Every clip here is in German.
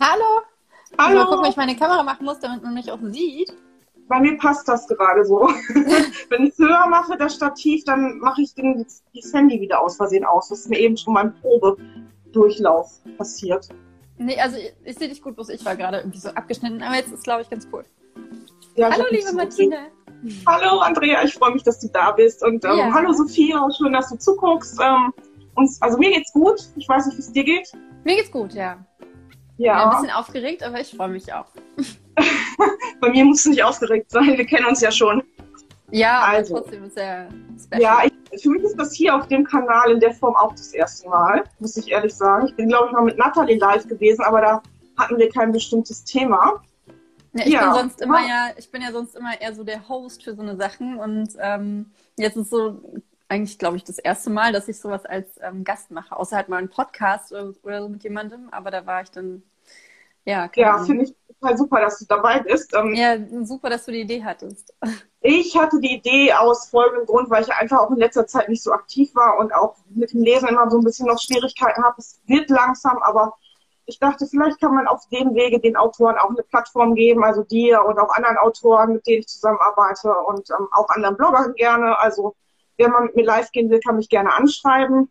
Hallo. Hallo. Mal gucken, ob ich meine Kamera machen muss, damit man mich auch sieht. Bei mir passt das gerade so. Wenn ich es höher mache, das Stativ, dann mache ich den, das Handy wieder aus Versehen aus. Das ist mir eben schon beim Probedurchlauf passiert. Nee, also ich, ich sehe dich gut, bloß ich war gerade irgendwie so abgeschnitten, aber jetzt ist, glaube ich, ganz cool. Ja, Hallo, liebe so Martina. gesehen. Hallo Andrea, ich freue mich, dass du da bist. Und ähm, Ja. hallo Sophia, schön, dass du zuguckst. Ähm, uns, also mir geht's gut. Ich weiß nicht, wie es dir geht. Mir geht's gut, ja. Ja, ja. Ein bisschen aufgeregt, aber ich freue mich auch. bei mir musst du nicht aufgeregt sein. Wir kennen uns ja schon. Ja, aber Also. trotzdem ist er special. Ja, ich, für mich ist das hier auf dem Kanal in der Form auch das erste Mal, muss ich ehrlich sagen. Ich bin, glaube ich, mal mit Nathalie live gewesen, aber da hatten wir kein bestimmtes Thema. Ja, ich Ja. bin sonst immer ja, ich bin ja sonst immer eher so der Host für so eine Sachen und ähm, jetzt ist so eigentlich, glaube ich, das erste Mal, dass ich sowas als ähm, Gast mache, außer halt mal einen Podcast oder, oder so mit jemandem, aber da war ich dann, ja, Ja, finde ich total super, dass du dabei bist. Ähm, Ja, super, dass du die Idee hattest. Ich hatte die Idee aus folgendem Grund, weil ich einfach auch in letzter Zeit nicht so aktiv war und auch mit dem Lesen immer so ein bisschen noch Schwierigkeiten habe. Es wird langsam, aber ich dachte, vielleicht kann man auf dem Wege den Autoren auch eine Plattform geben, also dir und auch anderen Autoren, mit denen ich zusammenarbeite und ähm, auch anderen Bloggern gerne. Also wer mal mit mir live gehen will, kann mich gerne anschreiben.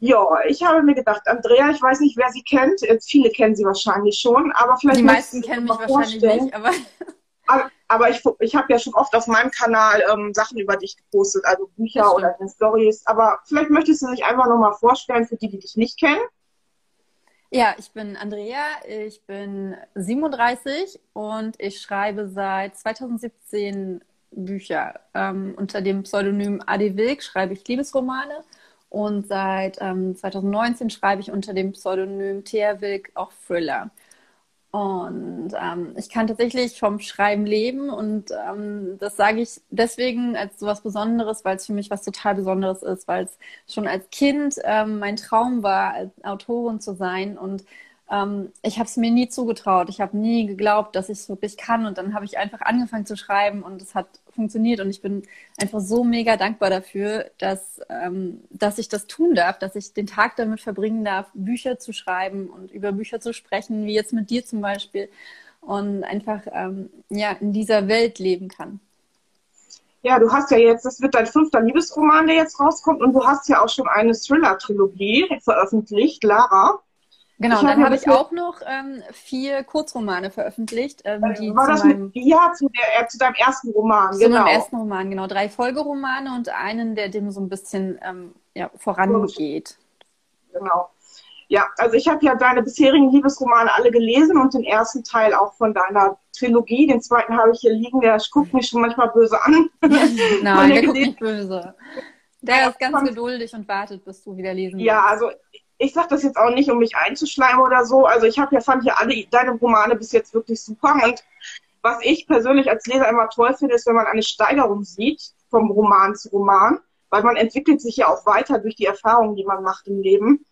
Ja, ich habe mir gedacht, Andrea, ich weiß nicht, wer sie kennt. Jetzt viele kennen sie wahrscheinlich schon, aber vielleicht Die meisten kennen mich wahrscheinlich nicht, aber Aber- Aber ich, ich habe ja schon oft auf meinem Kanal ähm, Sachen über dich gepostet, also Bücher oder deine Stories. Aber vielleicht möchtest du dich einfach nochmal vorstellen für die, die dich nicht kennen. ja, ich bin Andrea, ich bin 37 und ich schreibe seit 2017 Bücher. Ähm, unter dem Pseudonym Adi Wilk schreibe ich Liebesromane und seit ähm, 2019 schreibe ich unter dem Pseudonym Thea Wilk auch Thriller. Und ähm, ich kann tatsächlich vom Schreiben leben und ähm, das sage ich deswegen als so was Besonderes, weil es für mich was total Besonderes ist, weil es schon als Kind ähm, mein Traum war, als Autorin zu sein und ähm, ich habe es mir nie zugetraut. Ich habe nie geglaubt, dass ich es wirklich kann und dann habe ich einfach angefangen zu schreiben und es hat funktioniert und ich bin einfach so mega dankbar dafür, dass, ähm, dass ich das tun darf, dass ich den Tag damit verbringen darf, Bücher zu schreiben und über Bücher zu sprechen, wie jetzt mit dir zum Beispiel und einfach ähm, ja in dieser Welt leben kann. Ja, du hast ja jetzt, das wird dein fünfter Liebesroman, der jetzt rauskommt, und du hast ja auch schon eine Thriller-Trilogie veröffentlicht, Lara. Genau, Ich und dann habe ich auch noch ähm, vier Kurzromane veröffentlicht, ähm, die War das meinem mit, ja, zu, der, äh, zu deinem ersten Roman, Zu genau. meinem ersten Roman, genau. Drei Folgeromane und einen, der dem so ein bisschen ähm, ja, vorangeht. Genau. Ja, also ich habe ja deine bisherigen Liebesromane alle gelesen und den ersten Teil auch von deiner Trilogie. Den zweiten habe ich hier liegen, der guckt mich schon manchmal böse an. Nein, der der guckt nicht böse. Der ist ganz geduldig und wartet, bis du wieder lesen Ja, willst. also ich sage das jetzt auch nicht, um mich einzuschleimen oder so. Also ich habe ja fand ja alle deine Romane bis jetzt wirklich super und was ich persönlich als Leser immer toll finde, ist, wenn man eine Steigerung sieht vom Roman zu Roman, weil man entwickelt sich ja auch weiter durch die Erfahrungen, die man macht im Leben.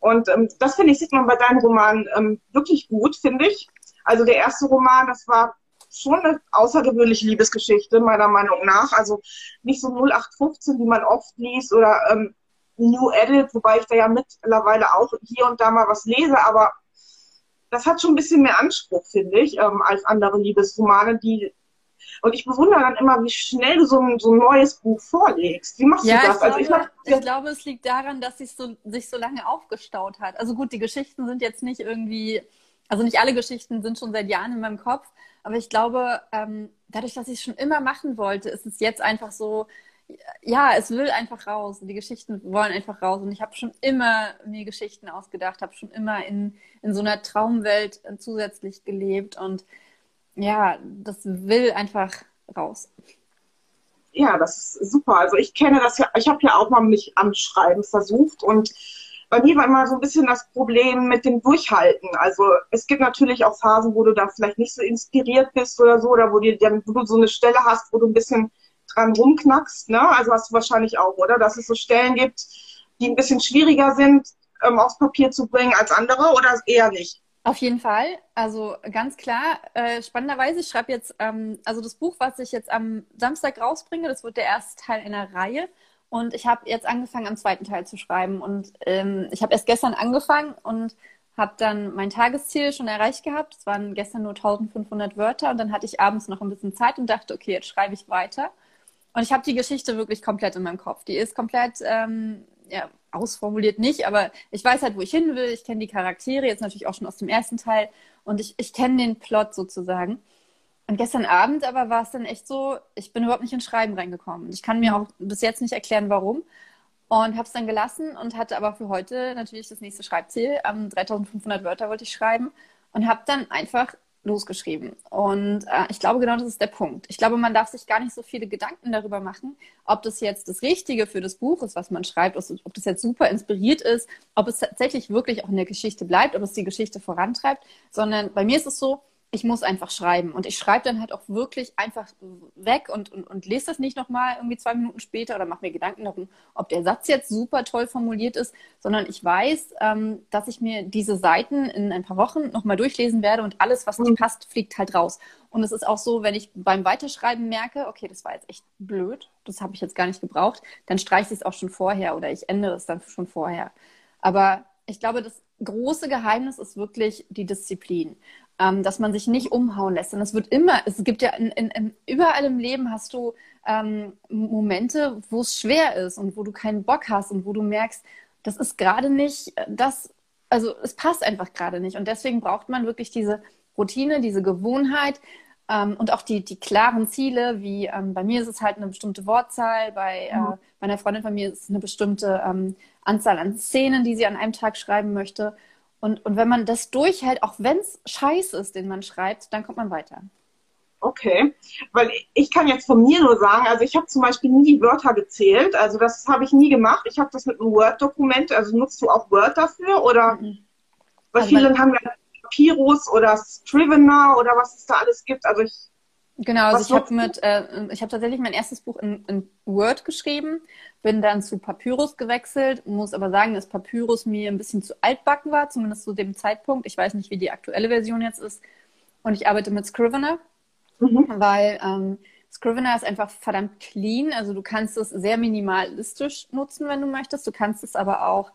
Und ähm, das finde ich sieht man bei deinen Romanen ähm, wirklich gut, finde ich. Also der erste Roman, das war schon eine außergewöhnliche Liebesgeschichte meiner Meinung nach. Also nicht so 0815, wie man oft liest oder ähm, New Edit, wobei ich da ja mittlerweile auch hier und da mal was lese, aber das hat schon ein bisschen mehr Anspruch, finde ich, ähm, als andere Liebesromane, die und ich bewundere dann immer, wie schnell du so ein, so ein neues Buch vorlegst. Wie machst Ja, du ich das? also ich glaube, hab, ich glaube, es liegt daran, dass sich so, sich so lange aufgestaut hat. Also gut, die Geschichten sind jetzt nicht irgendwie, also nicht alle Geschichten sind schon seit Jahren in meinem Kopf, aber ich glaube, ähm, dadurch, dass ich es schon immer machen wollte, ist es jetzt einfach so, ja, es will einfach raus. Die Geschichten wollen einfach raus. Und ich habe schon immer mir Geschichten ausgedacht, habe schon immer in, in so einer Traumwelt äh, zusätzlich gelebt. Und ja, das will einfach raus. ja, das ist super. Also ich kenne das ja, ich habe ja auch mal mich am Schreiben versucht und bei mir war immer so ein bisschen das Problem mit dem Durchhalten. Also es gibt natürlich auch Phasen, wo du da vielleicht nicht so inspiriert bist oder so, oder wo, dir wo du so eine Stelle hast, wo du ein bisschen dran rumknackst. Ne? Also hast du wahrscheinlich auch, oder? Dass es so Stellen gibt, die ein bisschen schwieriger sind, ähm, aufs Papier zu bringen als andere oder eher nicht? Auf jeden Fall. Also ganz klar, äh, spannenderweise, ich schreibe jetzt, ähm, also das Buch, was ich jetzt am Samstag rausbringe, das wird der erste Teil einer Reihe. Und ich habe jetzt angefangen, am zweiten Teil zu schreiben. Und ähm, ich habe erst gestern angefangen und habe dann mein Tagesziel schon erreicht gehabt. Es waren gestern nur 1500 Wörter und dann hatte ich abends noch ein bisschen Zeit und dachte, okay, jetzt schreibe ich weiter. Und ich habe die Geschichte wirklich komplett in meinem Kopf. Die ist komplett ähm, ja, ausformuliert nicht, aber ich weiß halt, wo ich hin will. Ich kenne die Charaktere, jetzt natürlich auch schon aus dem ersten Teil und ich, ich kenne den Plot sozusagen. Und gestern Abend aber war es dann echt so, ich bin überhaupt nicht ins Schreiben reingekommen. Ich kann mir auch bis jetzt nicht erklären, warum. Und habe es dann gelassen und hatte aber für heute natürlich das nächste Schreibziel. Ähm, 3500 Wörter wollte ich schreiben und habe dann einfach losgeschrieben. Und äh, ich glaube, genau das ist der Punkt. Ich glaube, man darf sich gar nicht so viele Gedanken darüber machen, ob das jetzt das Richtige für das Buch ist, was man schreibt, ob das jetzt super inspiriert ist, ob es tatsächlich wirklich auch in der Geschichte bleibt, ob es die Geschichte vorantreibt, sondern bei mir ist es so, ich muss einfach schreiben. Und ich schreibe dann halt auch wirklich einfach weg und, und, und lese das nicht nochmal irgendwie zwei Minuten später oder mache mir Gedanken darum, ob der Satz jetzt super toll formuliert ist, sondern ich weiß, ähm, dass ich mir diese Seiten in ein paar Wochen nochmal durchlesen werde und alles, was nicht mhm. passt, fliegt halt raus. Und es ist auch so, wenn ich beim Weiterschreiben merke, okay, das war jetzt echt blöd, das habe ich jetzt gar nicht gebraucht, dann streiche ich es auch schon vorher oder ich ändere es dann schon vorher. Aber ich glaube, das große Geheimnis ist wirklich die Disziplin ähm, dass man sich nicht umhauen lässt. Und es wird immer, es gibt ja in, in, überall im Leben hast du ähm, Momente, wo es schwer ist und wo du keinen Bock hast und wo du merkst, das ist gerade nicht das, also es passt einfach gerade nicht. Und deswegen braucht man wirklich diese Routine, diese Gewohnheit, ähm, und auch die, die klaren Ziele, wie ähm, bei mir ist es halt eine bestimmte Wortzahl, bei, äh, mhm. bei einer Freundin von mir ist es eine bestimmte ähm, Anzahl an Szenen, die sie an einem Tag schreiben möchte. Und, und wenn man das durchhält, auch wenn es scheiße ist, den man schreibt, dann kommt man weiter. Okay, weil ich kann jetzt von mir nur sagen, also ich habe zum Beispiel nie die Wörter gezählt, also das habe ich nie gemacht. Ich habe das mit einem Word-Dokument, also nutzt du auch Word dafür oder? Mhm. Weil also viele haben ja Papyrus oder Scrivener oder was es da alles gibt. Also ich Genau, also Was ich habe mit, äh, ich habe tatsächlich mein erstes Buch in, in, Word geschrieben, bin dann zu Papyrus gewechselt, muss aber sagen, dass Papyrus mir ein bisschen zu altbacken war, zumindest zu dem Zeitpunkt. Ich weiß nicht, wie die aktuelle Version jetzt ist. Und ich arbeite mit Scrivener, mhm. weil ähm, Scrivener ist einfach verdammt clean. Also du kannst es sehr minimalistisch nutzen, wenn du möchtest. Du kannst es aber auch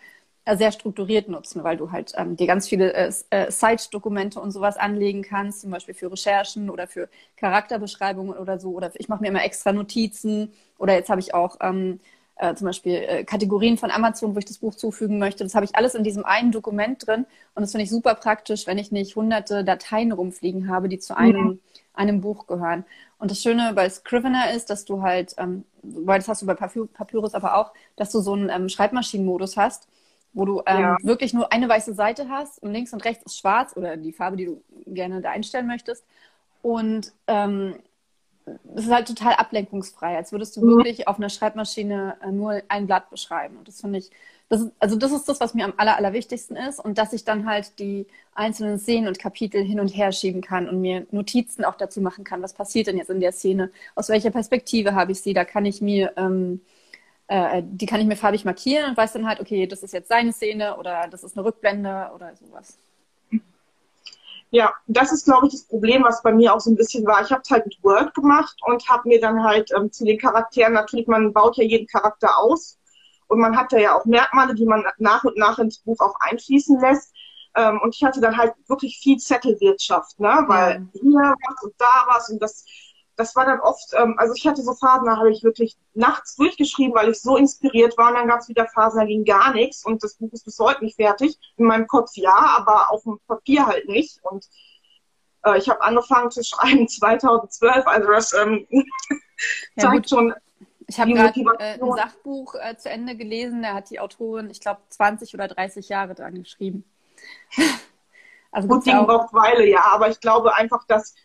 sehr strukturiert nutzen, weil du halt ähm, dir ganz viele äh, äh, Site-Dokumente und sowas anlegen kannst, zum Beispiel für Recherchen oder für Charakterbeschreibungen oder so. Oder ich mache mir immer extra Notizen. Oder jetzt habe ich auch ähm, äh, zum Beispiel äh, Kategorien von Amazon, wo ich das Buch zufügen möchte. Das habe ich alles in diesem einen Dokument drin. Und das finde ich super praktisch, wenn ich nicht hunderte Dateien rumfliegen habe, die zu einem, mhm. einem Buch gehören. Und das Schöne bei Scrivener ist, dass du halt, ähm, weil das hast du bei Papyrus aber auch, dass du so einen ähm, Schreibmaschinenmodus hast wo du ähm, ja. wirklich nur eine weiße Seite hast und links und rechts ist schwarz oder die Farbe, die du gerne da einstellen möchtest. Und ähm, es ist halt total ablenkungsfrei, als würdest du mhm. wirklich auf einer Schreibmaschine äh, nur ein Blatt beschreiben. Und das finde ich, das ist, also das ist das, was mir am aller, allerwichtigsten ist. Und dass ich dann halt die einzelnen Szenen und Kapitel hin und her schieben kann und mir Notizen auch dazu machen kann, was passiert denn jetzt in der Szene, aus welcher Perspektive habe ich sie, da kann ich mir ähm, äh, die kann ich mir farbig markieren und weiß dann halt, okay, das ist jetzt seine Szene oder das ist eine Rückblende oder sowas. Ja, das ist, glaube ich, das Problem, was bei mir auch so ein bisschen war. Ich habe es halt mit Word gemacht und habe mir dann halt ähm, zu den Charakteren, natürlich, man baut ja jeden Charakter aus und man hat ja auch Merkmale, die man nach und nach ins Buch auch einfließen lässt. Ähm, und ich hatte dann halt wirklich viel Zettelwirtschaft, ne? weil ja. hier was und da was und das das war dann oft, ähm, also ich hatte so Phasen, da habe ich wirklich nachts durchgeschrieben, weil ich so inspiriert war. Und dann gab es wieder Phasen, da ging gar nichts. Und das Buch ist bis heute nicht fertig. In meinem Kopf ja, aber auf dem Papier halt nicht. Und äh, ich habe angefangen zu schreiben 2012. Also das ähm, ja, zeigt gut. schon. Ich habe gerade äh, ein Sachbuch äh, zu Ende gelesen. Da hat die Autorin, ich glaube, 20 oder 30 Jahre dran geschrieben. also gut, die braucht Weile, ja. Aber ich glaube einfach, dass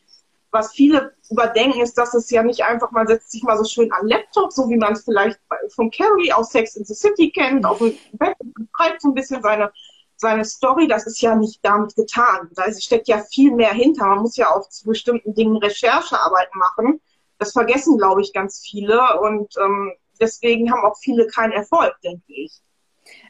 was viele überdenken, ist, dass es ja nicht einfach, man setzt sich mal so schön an Laptop, so wie man es vielleicht von Carrie aus Sex in the City kennt, auf dem Bett und schreibt so ein bisschen seine, seine Story. Das ist ja nicht damit getan. Da steckt ja viel mehr hinter. Man muss ja auch zu bestimmten Dingen Recherchearbeit machen. Das vergessen, glaube ich, ganz viele. Und ähm, deswegen haben auch viele keinen Erfolg, denke ich.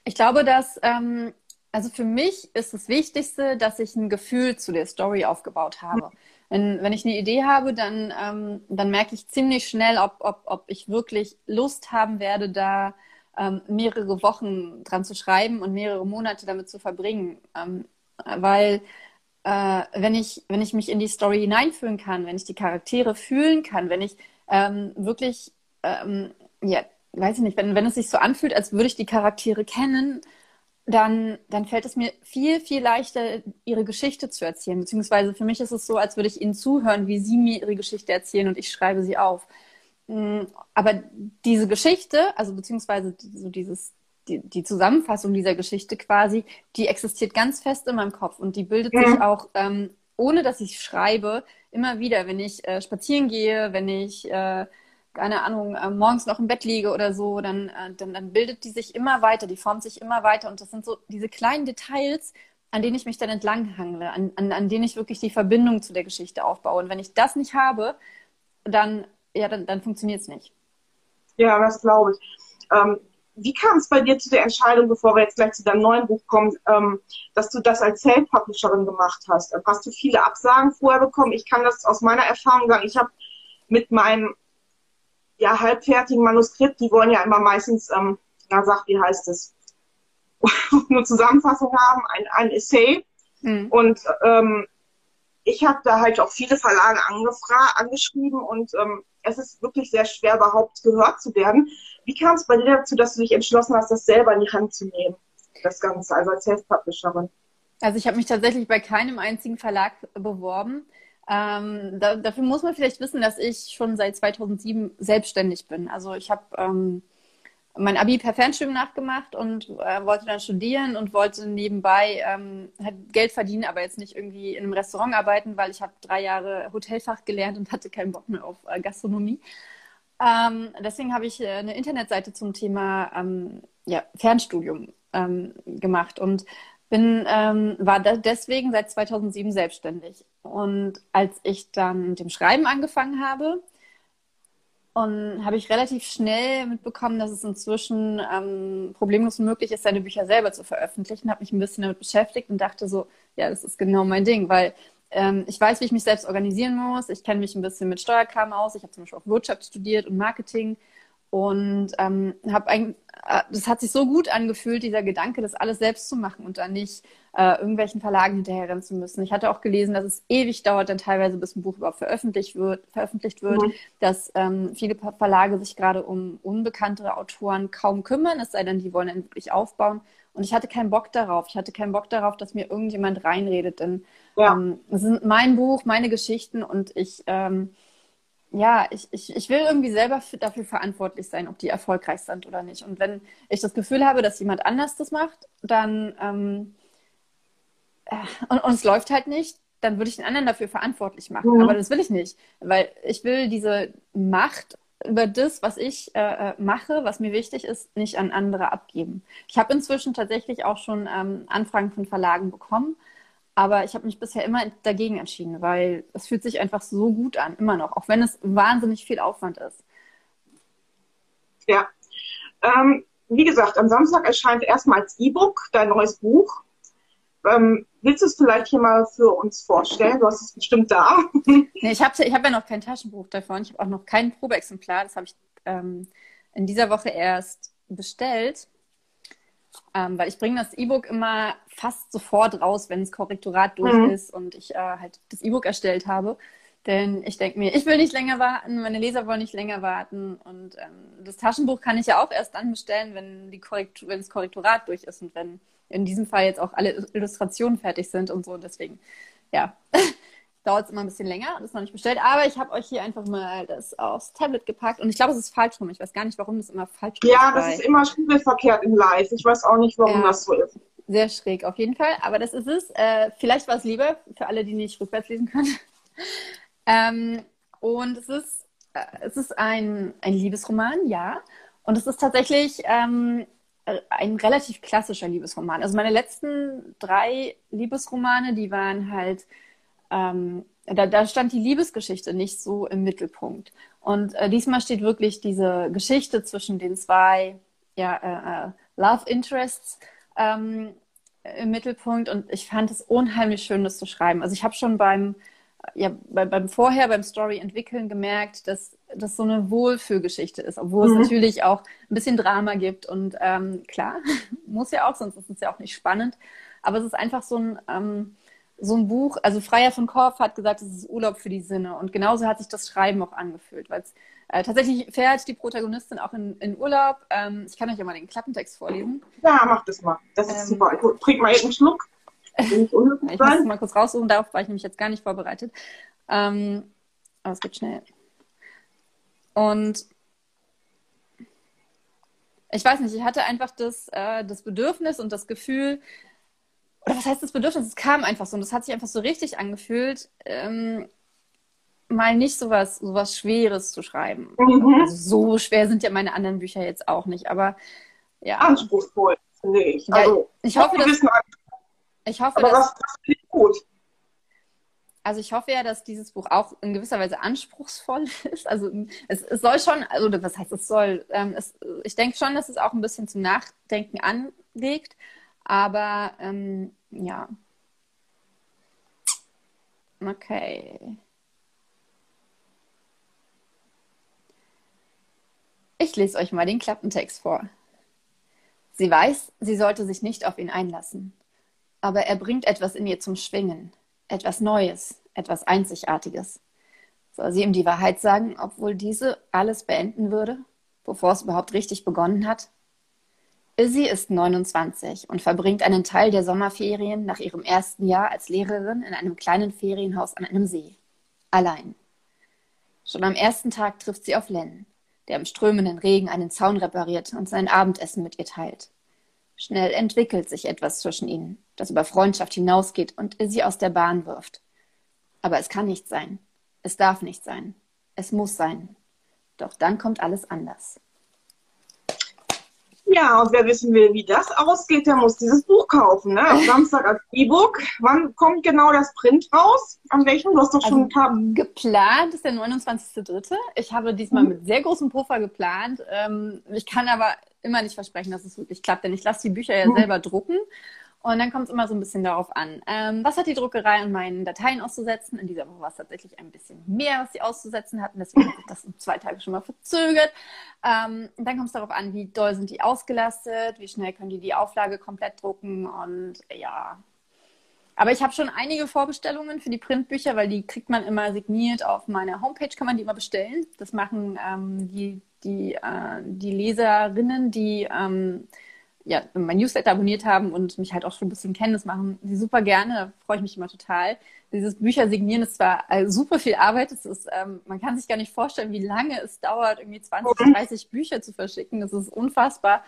Ich glaube, dass ähm, also für mich ist das Wichtigste, dass ich ein Gefühl zu der Story aufgebaut habe. Wenn, wenn ich eine Idee habe, dann, ähm, dann merke ich ziemlich schnell, ob, ob, ob ich wirklich Lust haben werde, da ähm, mehrere Wochen dran zu schreiben und mehrere Monate damit zu verbringen. Ähm, weil äh, wenn ich, wenn ich mich in die Story hineinfühlen kann, wenn ich die Charaktere fühlen kann, wenn ich ähm, wirklich, ähm, ja, weiß ich nicht, wenn, wenn es sich so anfühlt, als würde ich die Charaktere kennen, dann, dann fällt es mir viel, viel leichter, ihre Geschichte zu erzählen. Beziehungsweise für mich ist es so, als würde ich ihnen zuhören, wie sie mir ihre Geschichte erzählen und ich schreibe sie auf. Mm, aber diese Geschichte, also beziehungsweise so dieses, die, die Zusammenfassung dieser Geschichte quasi, die existiert ganz fest in meinem Kopf und die bildet mhm. sich auch, ähm, ohne dass ich schreibe, immer wieder, wenn ich äh, spazieren gehe, wenn ich, äh, keine Ahnung, äh, morgens noch im Bett liege oder so, dann, äh, dann, dann bildet die sich immer weiter, die formt sich immer weiter und das sind so diese kleinen Details, an denen ich mich dann entlanghangle, an, an, an denen ich wirklich die Verbindung zu der Geschichte aufbaue. Und wenn ich das nicht habe, dann, ja, dann, dann funktioniert es nicht. Ja, das glaube ich. Ähm, wie kam es bei dir zu der Entscheidung, bevor wir jetzt gleich zu deinem neuen Buch kommen, ähm, dass du das als Self-Publisherin gemacht hast? Hast du viele Absagen vorher bekommen? Ich kann das aus meiner Erfahrung sagen. Ich habe mit meinem ja, halbfertigen Manuskript, die wollen ja immer meistens, ähm, na sag, wie heißt es, eine Zusammenfassung haben, ein, ein Essay. Mhm. Und ähm, ich habe da halt auch viele Verlage angeschrieben und ähm, es ist wirklich sehr schwer, überhaupt gehört zu werden. Wie kam es bei dir dazu, dass du dich entschlossen hast, das selber in die Hand zu nehmen, das Ganze, also als Self-Publisherin? Also ich habe mich tatsächlich bei keinem einzigen Verlag beworben. Ähm, da, dafür muss man vielleicht wissen, dass ich schon seit 2007 selbstständig bin. Also ich habe ähm, mein Abi per Fernstudium nachgemacht und äh, wollte dann studieren und wollte nebenbei ähm, halt Geld verdienen, aber jetzt nicht irgendwie in einem Restaurant arbeiten, weil ich habe drei Jahre Hotelfach gelernt und hatte keinen Bock mehr auf äh, Gastronomie. Ähm, deswegen habe ich äh, eine Internetseite zum Thema ähm, ja, Fernstudium ähm, gemacht und bin, ähm, war deswegen seit 2007 selbstständig. Und als ich dann mit dem Schreiben angefangen habe, und habe ich relativ schnell mitbekommen, dass es inzwischen ähm, problemlos möglich ist, seine Bücher selber zu veröffentlichen. Habe mich ein bisschen damit beschäftigt und dachte so, ja, das ist genau mein Ding, weil ähm, ich weiß, wie ich mich selbst organisieren muss. Ich kenne mich ein bisschen mit Steuerkram aus. Ich habe zum Beispiel auch Wirtschaft studiert und Marketing und ähm, habe ein, äh, das hat sich so gut angefühlt, dieser Gedanke, das alles selbst zu machen und dann nicht äh, irgendwelchen Verlagen hinterherrennen zu müssen. Ich hatte auch gelesen, dass es ewig dauert, dann teilweise bis ein Buch überhaupt veröffentlicht wird, veröffentlicht wird, mhm. dass ähm, viele Verlage sich gerade um unbekanntere Autoren kaum kümmern, es sei denn, die wollen dann wirklich aufbauen. Und ich hatte keinen Bock darauf. Ich hatte keinen Bock darauf, dass mir irgendjemand reinredet. Denn ja. ähm, es sind mein Buch, meine Geschichten und ich ähm, ja, ich, ich, ich will irgendwie selber für, dafür verantwortlich sein, ob die erfolgreich sind oder nicht. Und wenn ich das Gefühl habe, dass jemand anders das macht, dann ähm, äh, und, und es läuft halt nicht, dann würde ich den anderen dafür verantwortlich machen. Mhm. Aber das will ich nicht, weil ich will diese Macht über das, was ich äh, äh mache, was mir wichtig ist, nicht an andere abgeben. Ich habe inzwischen tatsächlich auch schon ähm, Anfragen von Verlagen bekommen aber ich habe mich bisher immer dagegen entschieden, weil es fühlt sich einfach so gut an, immer noch, auch wenn es wahnsinnig viel Aufwand ist. Ja. Ähm, wie gesagt, am Samstag erscheint erstmal als E-Book dein neues Buch. Ähm, willst du es vielleicht hier mal für uns vorstellen? Du hast es bestimmt da. nee, ich habe ich hab ja noch kein Taschenbuch davon. Ich habe auch noch kein Probeexemplar. Das habe ich ähm, in dieser Woche erst bestellt. Ähm, weil ich bringe das E-Book immer fast sofort raus, wenn das Korrektorat durch mhm. ist und ich äh, halt das E-Book erstellt habe. Denn ich denke mir, ich will nicht länger warten, meine Leser wollen nicht länger warten. Und ähm, das Taschenbuch kann ich ja auch erst dann bestellen, wenn, die Korrektur, wenn das Korrektorat durch ist und wenn in diesem Fall jetzt auch alle Illustrationen fertig sind und so. Und deswegen, ja, dauert es immer ein bisschen länger und ist noch nicht bestellt. Aber ich habe euch hier einfach mal das aufs Tablet gepackt und ich glaube, es ist falsch rum. Ich weiß gar nicht, warum das immer falsch rum ist. Ja, das ist immer spiegelverkehrt in Live. Ich weiß auch nicht, warum ja, das so ist. Sehr schräg auf jeden Fall, aber das ist es. Äh, vielleicht war es lieber für alle, die nicht rückwärts lesen können. ähm, und es ist, äh, es ist ein, ein Liebesroman, ja. Und es ist tatsächlich ähm, ein relativ klassischer Liebesroman. Also meine letzten drei Liebesromane, die waren halt ähm, da, da stand die Liebesgeschichte nicht so im Mittelpunkt. Und äh, diesmal steht wirklich diese Geschichte zwischen den zwei ja, äh, äh, Love Interests ähm, im Mittelpunkt. Und ich fand es unheimlich schön, das zu schreiben. Also ich habe schon beim, ja, bei, beim Vorher, beim Story entwickeln gemerkt, dass das so eine Wohlfühlgeschichte ist, obwohl mhm. es natürlich auch ein bisschen Drama gibt. Und ähm, klar, muss ja auch, sonst ist es ja auch nicht spannend. aber es ist einfach so ein, ähm, so ein Buch, also Freier von Korf hat gesagt, es ist Urlaub für die Sinne. Und genauso hat sich das Schreiben auch angefühlt, weil es äh, tatsächlich fährt die Protagonistin auch in, in Urlaub. Ähm, ich kann euch ja mal den Klappentext vorlesen. Ja, mach das mal. Das ist ähm, super. Ich trink mal eben einen Schluck. ich muss es mal kurz raussuchen, darauf war ich nämlich jetzt gar nicht vorbereitet. Ähm, aber es geht schnell. Und ich weiß nicht, ich hatte einfach das, äh, das Bedürfnis und das Gefühl, oder was heißt das Bedürfnis? Es kam einfach so und das hat sich einfach so richtig angefühlt, ähm, mal nicht so was, Schweres zu schreiben. Mhm. Also so schwer sind ja meine anderen Bücher jetzt auch nicht, aber ja. Anspruchsvoll, finde ich. Ja, also, ich hoffe, dass, ich hoffe, aber dass, was, was gut. Also ich hoffe ja, dass dieses Buch auch in gewisser Weise anspruchsvoll ist. Also es, es soll schon, also was heißt es soll? Ähm, es, ich denke schon, dass es auch ein bisschen zum Nachdenken anlegt. Aber ähm, ja. Okay. Ich lese euch mal den Klappentext vor. Sie weiß, sie sollte sich nicht auf ihn einlassen. Aber er bringt etwas in ihr zum Schwingen. Etwas Neues, etwas Einzigartiges. Soll sie ihm die Wahrheit sagen, obwohl diese alles beenden würde, bevor es überhaupt richtig begonnen hat? Izzy ist 29 und verbringt einen Teil der Sommerferien nach ihrem ersten Jahr als Lehrerin in einem kleinen Ferienhaus an einem See. Allein. Schon am ersten Tag trifft sie auf Len, der im strömenden Regen einen Zaun repariert und sein Abendessen mit ihr teilt. Schnell entwickelt sich etwas zwischen ihnen, das über Freundschaft hinausgeht und Izzy aus der Bahn wirft. Aber es kann nicht sein. Es darf nicht sein. Es muss sein. Doch dann kommt alles anders. Ja, und wer wissen will, wie das ausgeht, der muss dieses Buch kaufen. Ne? Am Samstag als E-Book. Wann kommt genau das Print raus? An welchem? Du hast doch schon also, ein Geplant ist der 29.3. Ich habe diesmal mhm. mit sehr großem Puffer geplant. Ähm, ich kann aber immer nicht versprechen, dass es wirklich klappt, denn ich lasse die Bücher ja mhm. selber drucken. Und dann kommt es immer so ein bisschen darauf an, ähm, was hat die Druckerei an meinen Dateien auszusetzen. In dieser Woche war es tatsächlich ein bisschen mehr, was sie auszusetzen hatten. Deswegen hat sich das um zwei Tage schon mal verzögert. Ähm, dann kommt es darauf an, wie doll sind die ausgelastet, wie schnell können die die Auflage komplett drucken. Und ja, aber ich habe schon einige Vorbestellungen für die Printbücher, weil die kriegt man immer signiert auf meiner Homepage, kann man die immer bestellen. Das machen ähm, die, die, äh, die Leserinnen, die ähm, ja, mein Newsletter abonniert haben und mich halt auch schon ein bisschen kennen, das machen sie super gerne, da freue ich mich immer total. Dieses Bücher signieren ist zwar äh, super viel Arbeit, es ist, ähm, man kann sich gar nicht vorstellen, wie lange es dauert, irgendwie 20, 30 Bücher zu verschicken, das ist unfassbar.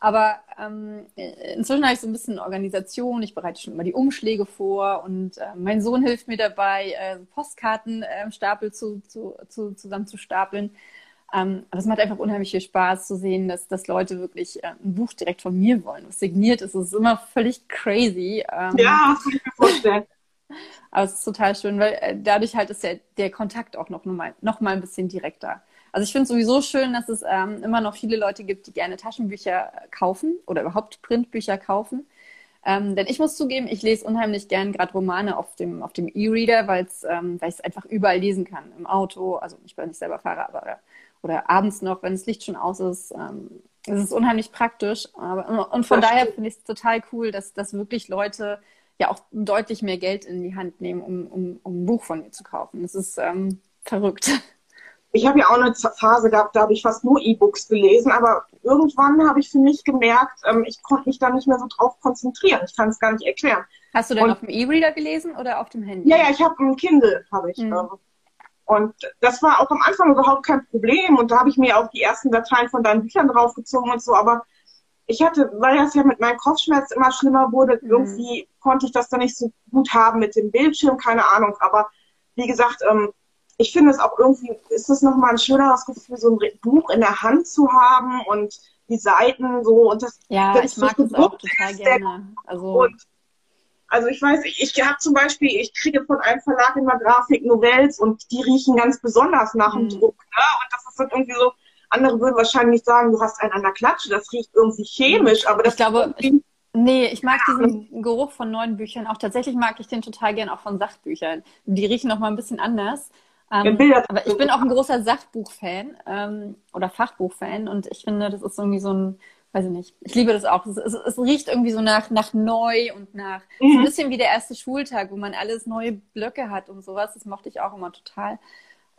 Aber ähm, inzwischen habe ich so ein bisschen Organisation. Ich bereite schon immer die Umschläge vor und äh, mein Sohn hilft mir dabei, äh, Postkartenstapel äh, zu, zu, zu, zusammen zu stapeln. Ähm, aber es macht einfach unheimlich viel Spaß zu sehen, dass, dass Leute wirklich äh, ein Buch direkt von mir wollen. Was signiert ist, ist immer völlig crazy. Ähm, ja, das kann ich mir vorstellen. aber es ist total schön, weil äh, dadurch halt ist der, der Kontakt auch noch, mal, noch mal ein bisschen direkter. Also ich finde es sowieso schön, dass es ähm, immer noch viele Leute gibt, die gerne Taschenbücher kaufen oder überhaupt Printbücher kaufen. Ähm, denn ich muss zugeben, ich lese unheimlich gern gerade Romane auf dem auf dem E-Reader, weil ähm, ich es einfach überall lesen kann. Im Auto, also ich bin nicht selber Fahrer, aber oder abends noch, wenn das Licht schon aus ist. Ähm, es ist unheimlich praktisch. Aber, und von das daher finde ich es total cool, dass, dass wirklich Leute ja auch deutlich mehr Geld in die Hand nehmen, um, um, um ein Buch von mir zu kaufen. Das ist ähm, verrückt. Ich habe ja auch eine Phase gehabt, da habe ich fast nur E-Books gelesen, aber irgendwann habe ich für mich gemerkt, ähm, ich konnte mich da nicht mehr so drauf konzentrieren. Ich kann es gar nicht erklären. Hast du denn Und, auf dem E-Reader gelesen oder auf dem Handy? Ja, ja, ich habe ein Kindle, habe ich. Hm. Ähm, und das war auch am Anfang überhaupt kein Problem. Und da habe ich mir auch die ersten Dateien von deinen Büchern draufgezogen und so. Aber ich hatte, weil das ja mit meinem Kopfschmerz immer schlimmer wurde, mhm. irgendwie konnte ich das dann nicht so gut haben mit dem Bildschirm, keine Ahnung. Aber wie gesagt, ähm, ich finde es auch irgendwie, ist es nochmal ein schöneres Gefühl, so ein Buch in der Hand zu haben und die Seiten so und das. Ja, ich mag das auch total gerne. Also und also ich weiß, ich, ich habe zum Beispiel, ich kriege von einem Verlag immer Grafik-Novels und die riechen ganz besonders nach dem mhm. Druck. Ne? Und das ist halt irgendwie so, andere würden wahrscheinlich sagen, du hast einen an der Klatsche, das riecht irgendwie chemisch, aber das ich glaube, ich, nee, ich mag diesen Geruch von neuen Büchern auch. Tatsächlich mag ich den total gern auch von Sachbüchern. Die riechen noch mal ein bisschen anders. Ähm, aber ich bin auch ein großer Sachbuch-Fan ähm, oder Fachbuch-Fan und ich finde, das ist irgendwie so ein weiß ich nicht. Ich liebe das auch. Es, es, es riecht irgendwie so nach, nach neu und nach mhm. ein bisschen wie der erste Schultag, wo man alles neue Blöcke hat und sowas. Das mochte ich auch immer total.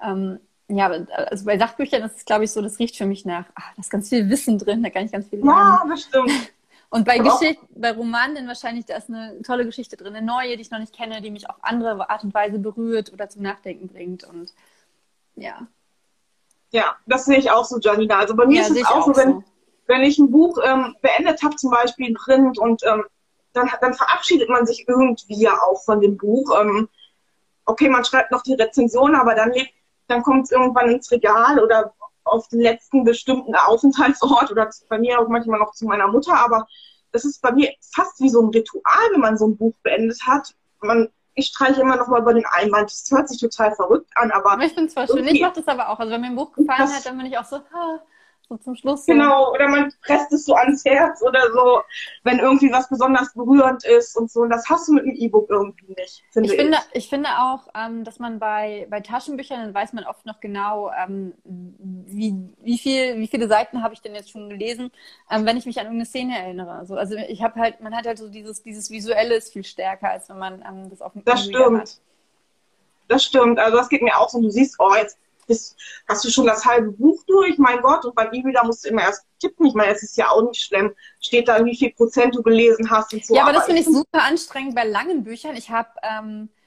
Ähm, ja, also bei Sachbüchern ist es, glaube ich, so, das riecht für mich nach, ach, da ist ganz viel Wissen drin, da kann ich ganz viel lernen. Ja, bestimmt. Und bei Geschichten, bei Romanen wahrscheinlich, da ist eine tolle Geschichte drin, eine neue, die ich noch nicht kenne, die mich auf andere Art und Weise berührt oder zum Nachdenken bringt. Und ja. Ja, das sehe ich auch so, Janina. Also bei mir ja, ist es auch so, wenn, so. Wenn ich ein Buch ähm, beendet habe, zum Beispiel in Print, und ähm, dann, dann verabschiedet man sich irgendwie ja auch von dem Buch. Ähm, okay, man schreibt noch die Rezension, aber dann dann kommt es irgendwann ins Regal oder auf den letzten bestimmten Aufenthaltsort oder bei mir auch manchmal noch zu meiner Mutter, aber das ist bei mir fast wie so ein Ritual, wenn man so ein Buch beendet hat. Man, ich streiche immer noch mal über den Einwand. Das hört sich total verrückt an, aber. Ich finde es voll schön. Ich mache das aber auch. Also wenn mir ein Buch gefallen hat, dann bin ich auch so, ha, so zum Schluss. So. Genau, oder man presst es so ans Herz oder so, wenn irgendwie was besonders berührend ist und so. Und das hast du mit dem E-Book irgendwie nicht, finde ich. Finde, ich finde auch, ähm, dass man bei, bei Taschenbüchern, dann weiß man oft noch genau, ähm, wie, wie, viel, wie viele Seiten habe ich denn jetzt schon gelesen, ähm, wenn ich mich an irgendeine Szene erinnere. Also, also ich habe halt, man hat halt so dieses, dieses Visuelle ist viel stärker, als wenn man ähm, das auf dem Das stimmt. Hat. Das stimmt. Also das geht mir auch so. Du siehst, oh, jetzt bist, hast du schon das halbe Buch durch, mein Gott, und beim E-Reader musst du immer erst tippen. Ich meine, es ist ja auch nicht schlimm. Steht da, wie viel Prozent du gelesen hast und so. Ja, aber, aber das finde ich super anstrengend bei langen Büchern. Ich habe ähm, äh,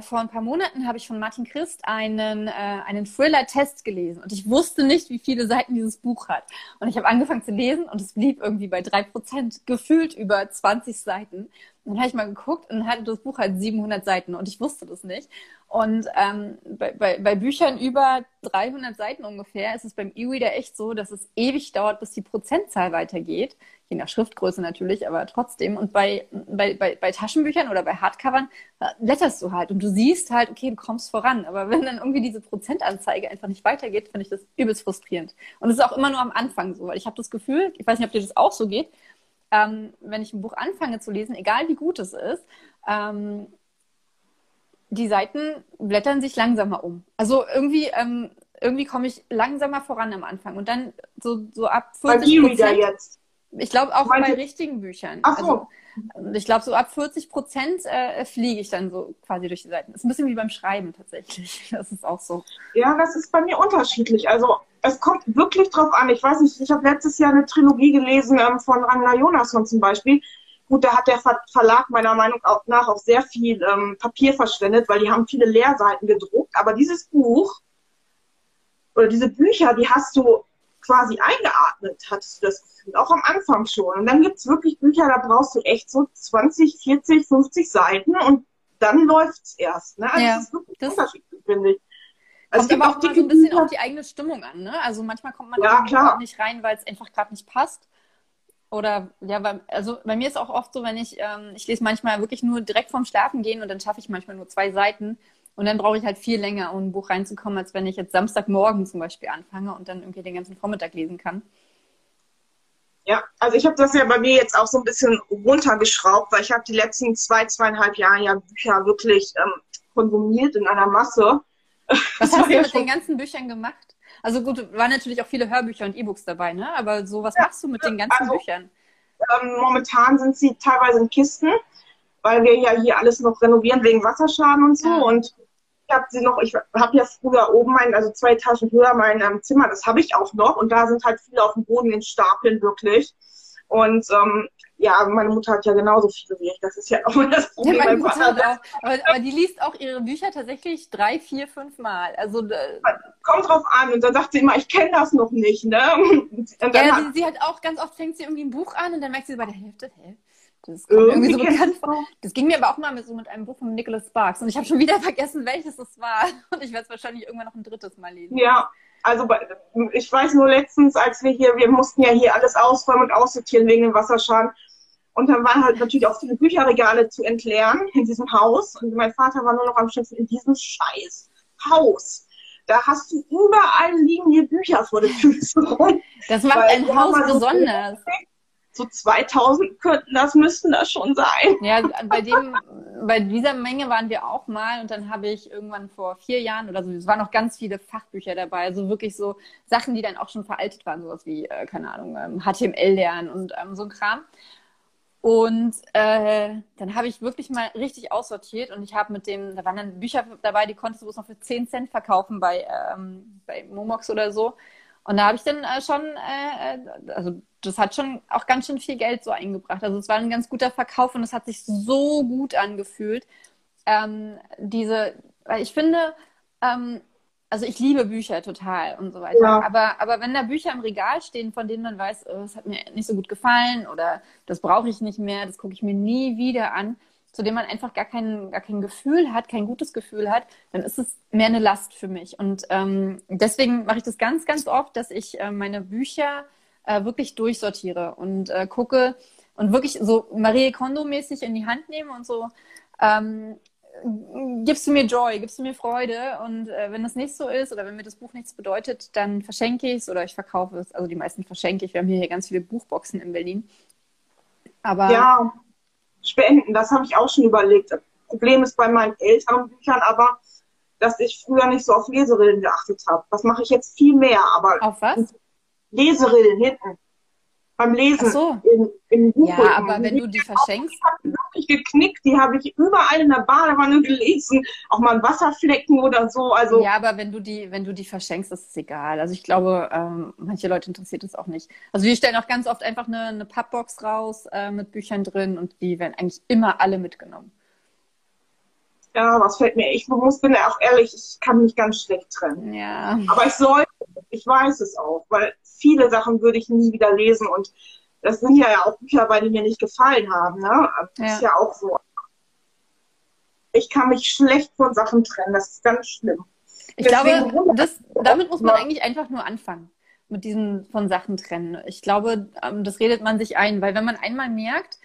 vor ein paar Monaten habe ich von Martin Christ einen, äh, einen Thriller-Test gelesen und ich wusste nicht, wie viele Seiten dieses Buch hat. Und ich habe angefangen zu lesen und es blieb irgendwie bei drei Prozent, gefühlt über 20 Seiten. Und dann habe ich mal geguckt und hatte das Buch halt 700 Seiten und ich wusste das nicht. Und ähm, bei, bei, bei Büchern über 300 Seiten ungefähr ist es beim E-Reader echt so, dass es ewig dauert, bis die Prozentzahl weitergeht. Je nach Schriftgröße natürlich, aber trotzdem. Und bei, bei, bei, bei Taschenbüchern oder bei Hardcovern äh, blätterst du halt und du siehst halt, okay, du kommst voran. Aber wenn dann irgendwie diese Prozentanzeige einfach nicht weitergeht, finde ich das übelst frustrierend. Und es ist auch immer nur am Anfang so, weil ich habe das Gefühl, ich weiß nicht, ob dir das auch so geht, ähm, wenn ich ein Buch anfange zu lesen, egal wie gut es ist, ähm, die Seiten blättern sich langsamer um. Also irgendwie, ähm, irgendwie komme ich langsamer voran am Anfang und dann so, so ab 40 Prozent. jetzt. Ich glaube auch bei richtigen Büchern. Ach so. Also, ich glaube, so ab 40 Prozent äh, fliege ich dann so quasi durch die Seiten. Das ist ein bisschen wie beim Schreiben tatsächlich. Das ist auch so. Ja, das ist bei mir unterschiedlich. Also es kommt wirklich drauf an. Ich weiß nicht, ich habe letztes Jahr eine Trilogie gelesen ähm, von Ragnar Jonasson zum Beispiel. Gut, da hat der Verlag meiner Meinung nach auch sehr viel ähm, Papier verschwendet, weil die haben viele Leerseiten gedruckt. Aber dieses Buch oder diese Bücher, die hast du quasi eingeatmet, hattest du das Gefühl, auch am Anfang schon. Und dann gibt's wirklich Bücher, da brauchst du echt so 20, 40, 50 Seiten und dann läuft's erst. Ne? Also ja, das ist wirklich das unterschiedlich, finde ich. Also kommt aber auch mal so ein bisschen auf die eigene Stimmung an. Ne? Also manchmal kommt man ja, da nicht rein, weil es einfach gerade nicht passt. Oder ja, bei, also bei mir ist auch oft so, wenn ich, ähm, ich lese manchmal wirklich nur direkt vorm Schlafen gehen und dann schaffe ich manchmal nur zwei Seiten. Und dann brauche ich halt viel länger, um ein Buch reinzukommen, als wenn ich jetzt Samstagmorgen zum Beispiel anfange und dann irgendwie den ganzen Vormittag lesen kann. Ja, also ich habe das ja bei mir jetzt auch so ein bisschen runtergeschraubt, weil ich habe die letzten zwei, zweieinhalb Jahre ja Bücher wirklich ähm, konsumiert in einer Masse. Was hast du mit den ganzen Büchern gemacht? Also gut, waren natürlich auch viele Hörbücher und E-Books dabei, ne? Aber so, was ja, machst du mit den ganzen also, Büchern? Ähm, momentan sind sie teilweise in Kisten, weil wir ja hier alles noch renovieren wegen Wasserschaden und so. Und ich habe sie noch, ich habe ja früher oben mein, also zwei Taschen höher mein ähm, Zimmer, das habe ich auch noch. Und da sind halt viele auf dem Boden in Stapeln wirklich. Und ähm, ja, meine Mutter hat ja genauso viele wie ich. Das ist ja auch das Problem. Ja, meine Mutter hat auch, aber, aber, die liest auch ihre Bücher tatsächlich drei, vier, fünf Mal. Also kommt drauf an. Und dann sagt sie immer, ich kenne das noch nicht. Ne? ja, sie, sie, hat auch ganz oft fängt sie irgendwie ein Buch an und dann merkt sie bei der Hälfte, hä? Das kommt irgendwie so bekannt. Das ging mir aber auch mal mit, so mit einem Buch von Nicholas Sparks. Und ich habe schon wieder vergessen, welches das war. Und ich werde es wahrscheinlich irgendwann noch ein drittes Mal lesen. Ja, also ich weiß nur letztens, als wir hier, wir mussten ja hier alles ausräumen und aussortieren wegen dem Wasserschaden. Und dann waren halt natürlich auch viele Bücherregale zu entleeren in diesem Haus. Und mein Vater war nur noch am Schimpfen in diesem scheiß Haus. Da hast du überall liegen hier Bücher vor den Füßen Das macht ein Haus besonders. so 2000 könnten das, müssten das schon sein. Ja, bei dem, bei dieser Menge waren wir auch mal und dann habe ich irgendwann vor vier Jahren oder so, es waren noch ganz viele Fachbücher dabei, also wirklich so Sachen, die dann auch schon veraltet waren, sowas wie, äh, keine Ahnung, ähm, HTML lernen und ähm, so ein Kram. Und äh, dann habe ich wirklich mal richtig aussortiert und ich habe mit dem, da waren dann Bücher dabei, die konntest du bloß noch für 10 Cent verkaufen bei, ähm, bei Momox oder so. Und da habe ich dann äh, schon, äh, äh, also das hat schon auch ganz schön viel Geld so eingebracht. Also es war ein ganz guter Verkauf und es hat sich so gut angefühlt. Ähm, diese, weil ich finde, ähm, also ich liebe Bücher total und so weiter. Ja. Aber, aber wenn da Bücher im Regal stehen, von denen man weiß, oh, das hat mir nicht so gut gefallen oder das brauche ich nicht mehr, das gucke ich mir nie wieder an, zu dem man einfach gar kein, gar kein Gefühl hat, kein gutes Gefühl hat, dann ist es mehr eine Last für mich. Und ähm, deswegen mache ich das ganz, ganz oft, dass ich äh, meine Bücher äh, wirklich durchsortiere und äh, gucke und wirklich so Marie Kondo-mäßig in die Hand nehme und so, ähm, gibst du mir Joy, gibst du mir Freude und äh, wenn das nicht so ist oder wenn mir das Buch nichts bedeutet, dann verschenke ich es oder ich verkaufe es. Also die meisten verschenke ich. Wir haben hier ganz viele Buchboxen in Berlin. Aber ja, spenden. Das habe ich auch schon überlegt. Das Problem ist bei meinen älteren Büchern aber, dass ich früher nicht so auf Leserillen geachtet habe. Das mache ich jetzt viel mehr. Aber auf was? Leserillen hinten. Beim Lesen Ach so. in, in Buch. Ja, aber wenn du die verschenkst. Die habe ich wirklich geknickt. Die habe ich überall in der Badewanne gelesen. Auch mal ein Wasserflecken oder so. Also ja, aber wenn du die, wenn du die verschenkst, ist es egal. Also ich glaube, ähm, manche Leute interessiert es auch nicht. Also wir stellen auch ganz oft einfach eine, eine Pappbox raus äh, mit Büchern drin und die werden eigentlich immer alle mitgenommen. Ja, was fällt mir? Ich muss, bin ja auch ehrlich, ich kann mich ganz schlecht trennen. Ja. Aber ich sollte, ich weiß es auch, weil viele Sachen würde ich nie wieder lesen und das sind ja auch Bücher, bei die mir nicht gefallen haben. Ne? Das ja. ist ja auch so. Ich kann mich schlecht von Sachen trennen, das ist ganz schlimm. Ich Deswegen glaube, das, damit muss man eigentlich einfach nur anfangen, mit diesen von Sachen trennen. Ich glaube, ähm, das redet man sich ein, weil wenn man einmal merkt,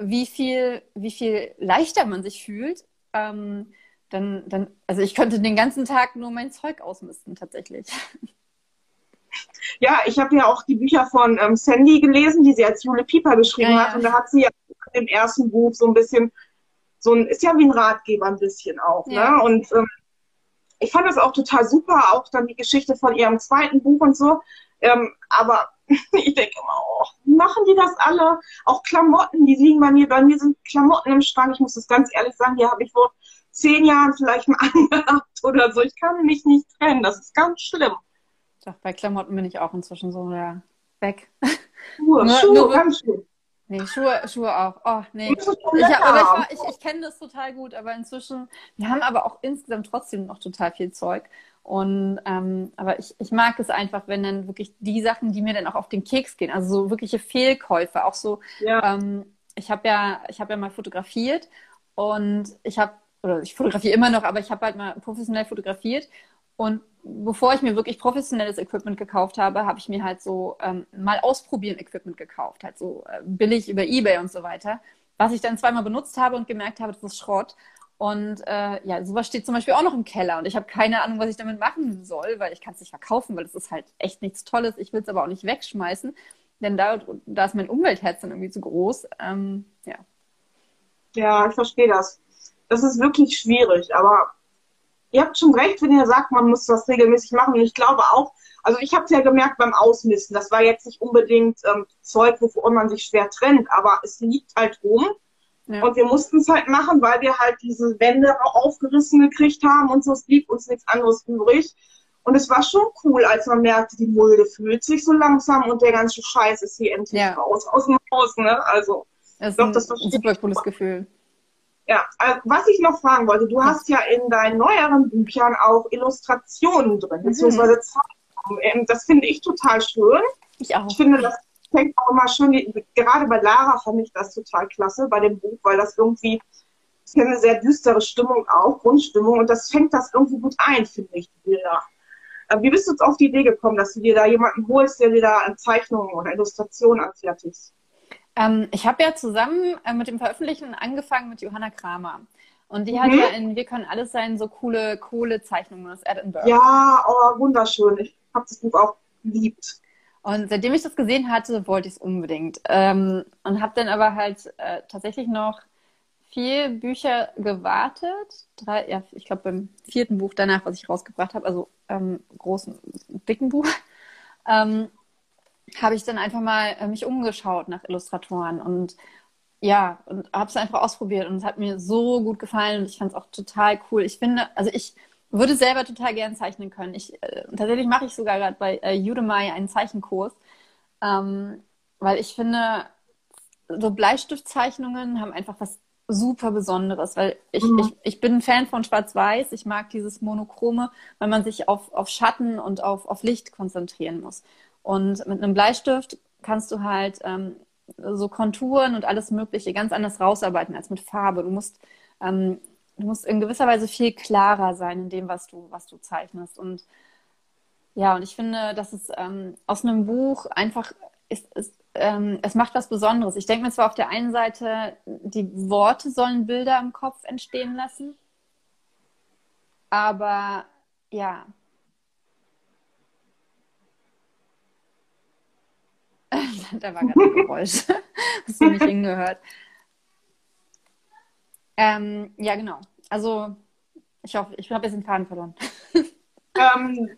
wie viel, wie viel leichter man sich fühlt, ähm, dann, dann, also ich könnte den ganzen Tag nur mein Zeug ausmisten, tatsächlich. Ja, ich habe ja auch die Bücher von ähm, Sandy gelesen, die sie als Jule Pieper geschrieben ja, hat. Und da hat sie ja im ersten Buch so ein bisschen, so ein, ist ja wie ein Ratgeber ein bisschen auch. Ne? Ja. Ne? Und ähm, ich fand das auch total super, auch dann die Geschichte von ihrem zweiten Buch und so. Ähm, aber ich denke immer, oh, wie machen die das alle? Auch Klamotten, die liegen bei mir, bei mir sind Klamotten im Schrank. Ich muss das ganz ehrlich sagen, die habe ich vor zehn Jahren vielleicht mal angehabt oder so. Ich kann mich nicht trennen. Das ist ganz schlimm. Doch, bei Klamotten bin ich auch inzwischen so ja, weg. Schuhe, nur, Schuhe, nur, Handschuhe. Nee, Schuhe, Schuhe auch. Oh, nee. Ich, ich, ich, ich kenne das total gut, aber inzwischen, wir haben aber auch insgesamt trotzdem noch total viel Zeug. Und ähm, aber ich, ich mag es einfach, wenn dann wirklich die Sachen, die mir dann auch auf den Keks gehen, also so wirkliche Fehlkäufe, auch so, ja. ähm, ich habe ja, ich habe ja mal fotografiert und ich habe, oder ich fotografiere immer noch, aber ich habe halt mal professionell fotografiert und bevor ich mir wirklich professionelles Equipment gekauft habe, habe ich mir halt so ähm, mal ausprobieren Equipment gekauft, halt so äh, billig über Ebay und so weiter, was ich dann zweimal benutzt habe und gemerkt habe, das ist Schrott. Und äh, ja, sowas steht zum Beispiel auch noch im Keller und ich habe keine Ahnung, was ich damit machen soll, weil ich kann es nicht verkaufen, weil es ist halt echt nichts Tolles. Ich will es aber auch nicht wegschmeißen, denn da, da ist mein Umweltherz dann irgendwie zu groß. Ähm, ja. Ja, ich verstehe das. Das ist wirklich schwierig, aber ihr habt schon recht, wenn ihr sagt, man muss das regelmäßig machen. Und ich glaube auch, also ich habe es ja gemerkt beim Ausmisten, das war jetzt nicht unbedingt ähm, Zeug, wovon man sich schwer trennt, aber es liegt halt rum. Ja. Und wir mussten es halt machen, weil wir halt diese Wände aufgerissen gekriegt haben und so, es blieb uns nichts anderes übrig. Und es war schon cool, als man merkte, die Mulde fühlt sich so langsam und der ganze Scheiß ist hier endlich ja. raus aus dem Haus. Ne? Also, das ist doch, ein, das ein super cooles Gefühl. Ja, also was ich noch fragen wollte, du hast ja in deinen neueren Büchern auch Illustrationen drin, mhm. beziehungsweise Zeichnungen. Ähm, das finde ich total schön. Ich auch. Ich finde, das fängt auch immer schön, gerade bei Lara fand ich das total klasse bei dem Buch, weil das irgendwie ist eine sehr düstere Stimmung auch, Grundstimmung, und das fängt das irgendwie gut ein, finde ich, die Bilder. Wie bist du jetzt auf die Idee gekommen, dass du dir da jemanden holst, der dir da Zeichnungen oder Illustrationen anfertigt? Ähm, ich habe ja zusammen äh, mit dem Veröffentlichen angefangen mit Johanna Kramer. Und die mhm. hat ja in Wir können alles sein so coole Kohlezeichnungen aus Edinburgh. Ja, oh, wunderschön. Ich habe das Buch auch geliebt. Und seitdem ich das gesehen hatte, wollte ich es unbedingt. Ähm, und habe dann aber halt äh, tatsächlich noch vier Bücher gewartet. Drei, ja, ich glaube beim vierten Buch danach, was ich rausgebracht habe, also ähm, großen, dicken Buch, ähm, habe ich dann einfach mal äh, mich umgeschaut nach Illustratoren und ja, und habe es einfach ausprobiert und es hat mir so gut gefallen und ich fand es auch total cool. Ich finde, also ich würde selber total gern zeichnen können. Ich, äh, tatsächlich mache ich sogar gerade bei äh, Udemy einen Zeichenkurs, ähm, weil ich finde, so Bleistiftzeichnungen haben einfach was super Besonderes, weil ich, mhm. ich, ich bin ein Fan von Schwarz-Weiß. Ich mag dieses Monochrome, weil man sich auf, auf Schatten und auf, auf Licht konzentrieren muss. Und mit einem Bleistift kannst du halt ähm, so Konturen und alles Mögliche ganz anders rausarbeiten als mit Farbe. Du musst ähm, du musst in gewisser Weise viel klarer sein in dem, was du, was du zeichnest. Und ja, und ich finde, dass es ähm, aus einem Buch einfach ist, ist ähm, es macht was Besonderes. Ich denke mir zwar auf der einen Seite, die Worte sollen Bilder im Kopf entstehen lassen, aber ja. da war gerade ein Geräusch. Hast du nicht hingehört? Ähm, ja, genau. Also, ich hoffe, ich habe jetzt den Faden verloren. ähm,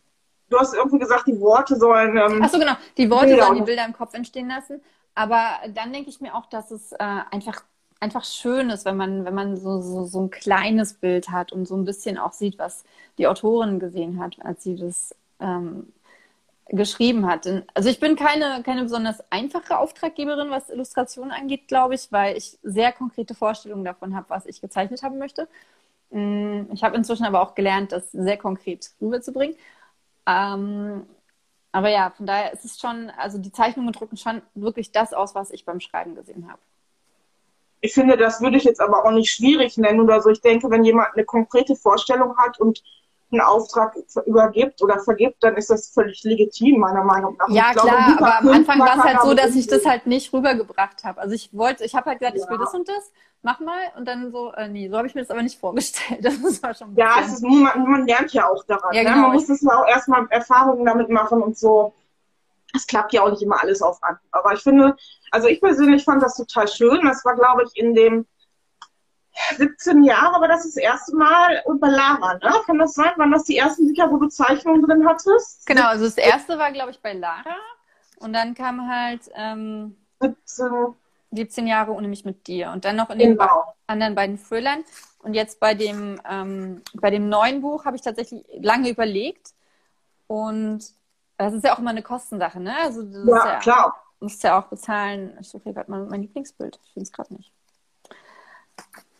du hast irgendwie gesagt, die Worte sollen. Ähm, Achso, genau. Die Worte Bilder sollen die Bilder im Kopf entstehen lassen. Aber dann denke ich mir auch, dass es äh, einfach, einfach schön ist, wenn man, wenn man so, so, so ein kleines Bild hat und so ein bisschen auch sieht, was die Autorin gesehen hat, als sie das ähm, geschrieben hat. Also ich bin keine, keine besonders einfache Auftraggeberin, was Illustrationen angeht, glaube ich, weil ich sehr konkrete Vorstellungen davon habe, was ich gezeichnet haben möchte. Mm, ich habe inzwischen aber auch gelernt, das sehr konkret rüberzubringen. Ähm, aber ja, von daher ist es schon, also die Zeichnungen drücken schon wirklich das aus, was ich beim Schreiben gesehen habe. Ich finde, das würde ich jetzt aber auch nicht schwierig nennen oder so. Ich denke, wenn jemand eine konkrete Vorstellung hat und einen Auftrag übergibt oder vergibt, dann ist das völlig legitim, meiner Meinung nach. Ja, glaube, klar, aber am Anfang war es halt so, dass ich das halt nicht rübergebracht habe. Also ich wollte, ich habe halt gesagt, ja. ich will das und das, mach mal und dann so, äh, nee, so habe ich mir das aber nicht vorgestellt. Das war schon ja, es ist, man, man lernt ja auch daran. Ja, ne? genau. Man muss das ja auch erstmal Erfahrungen damit machen und so. Es klappt ja auch nicht immer alles auf an. Aber ich finde, also ich persönlich fand das total schön. Das war, glaube ich, in dem 17 Jahre war das das erste Mal bei Lara, ne? Kann das sein? Waren das die ersten Bücher, wo du Zeichnungen drin hattest? Genau, also das erste war, glaube ich, bei Lara. Und dann kam halt ähm, 17. 17 Jahre ohne mich mit dir. Und dann noch in den genau. anderen beiden Thrillern. Und jetzt bei dem, ähm, bei dem neuen Buch habe ich tatsächlich lange überlegt. Und das ist ja auch immer eine Kostensache, ne? Also ja, ja, klar. Du musst ja auch bezahlen. Ich suche hier gerade mal mein Lieblingsbild. Ich finde es gerade nicht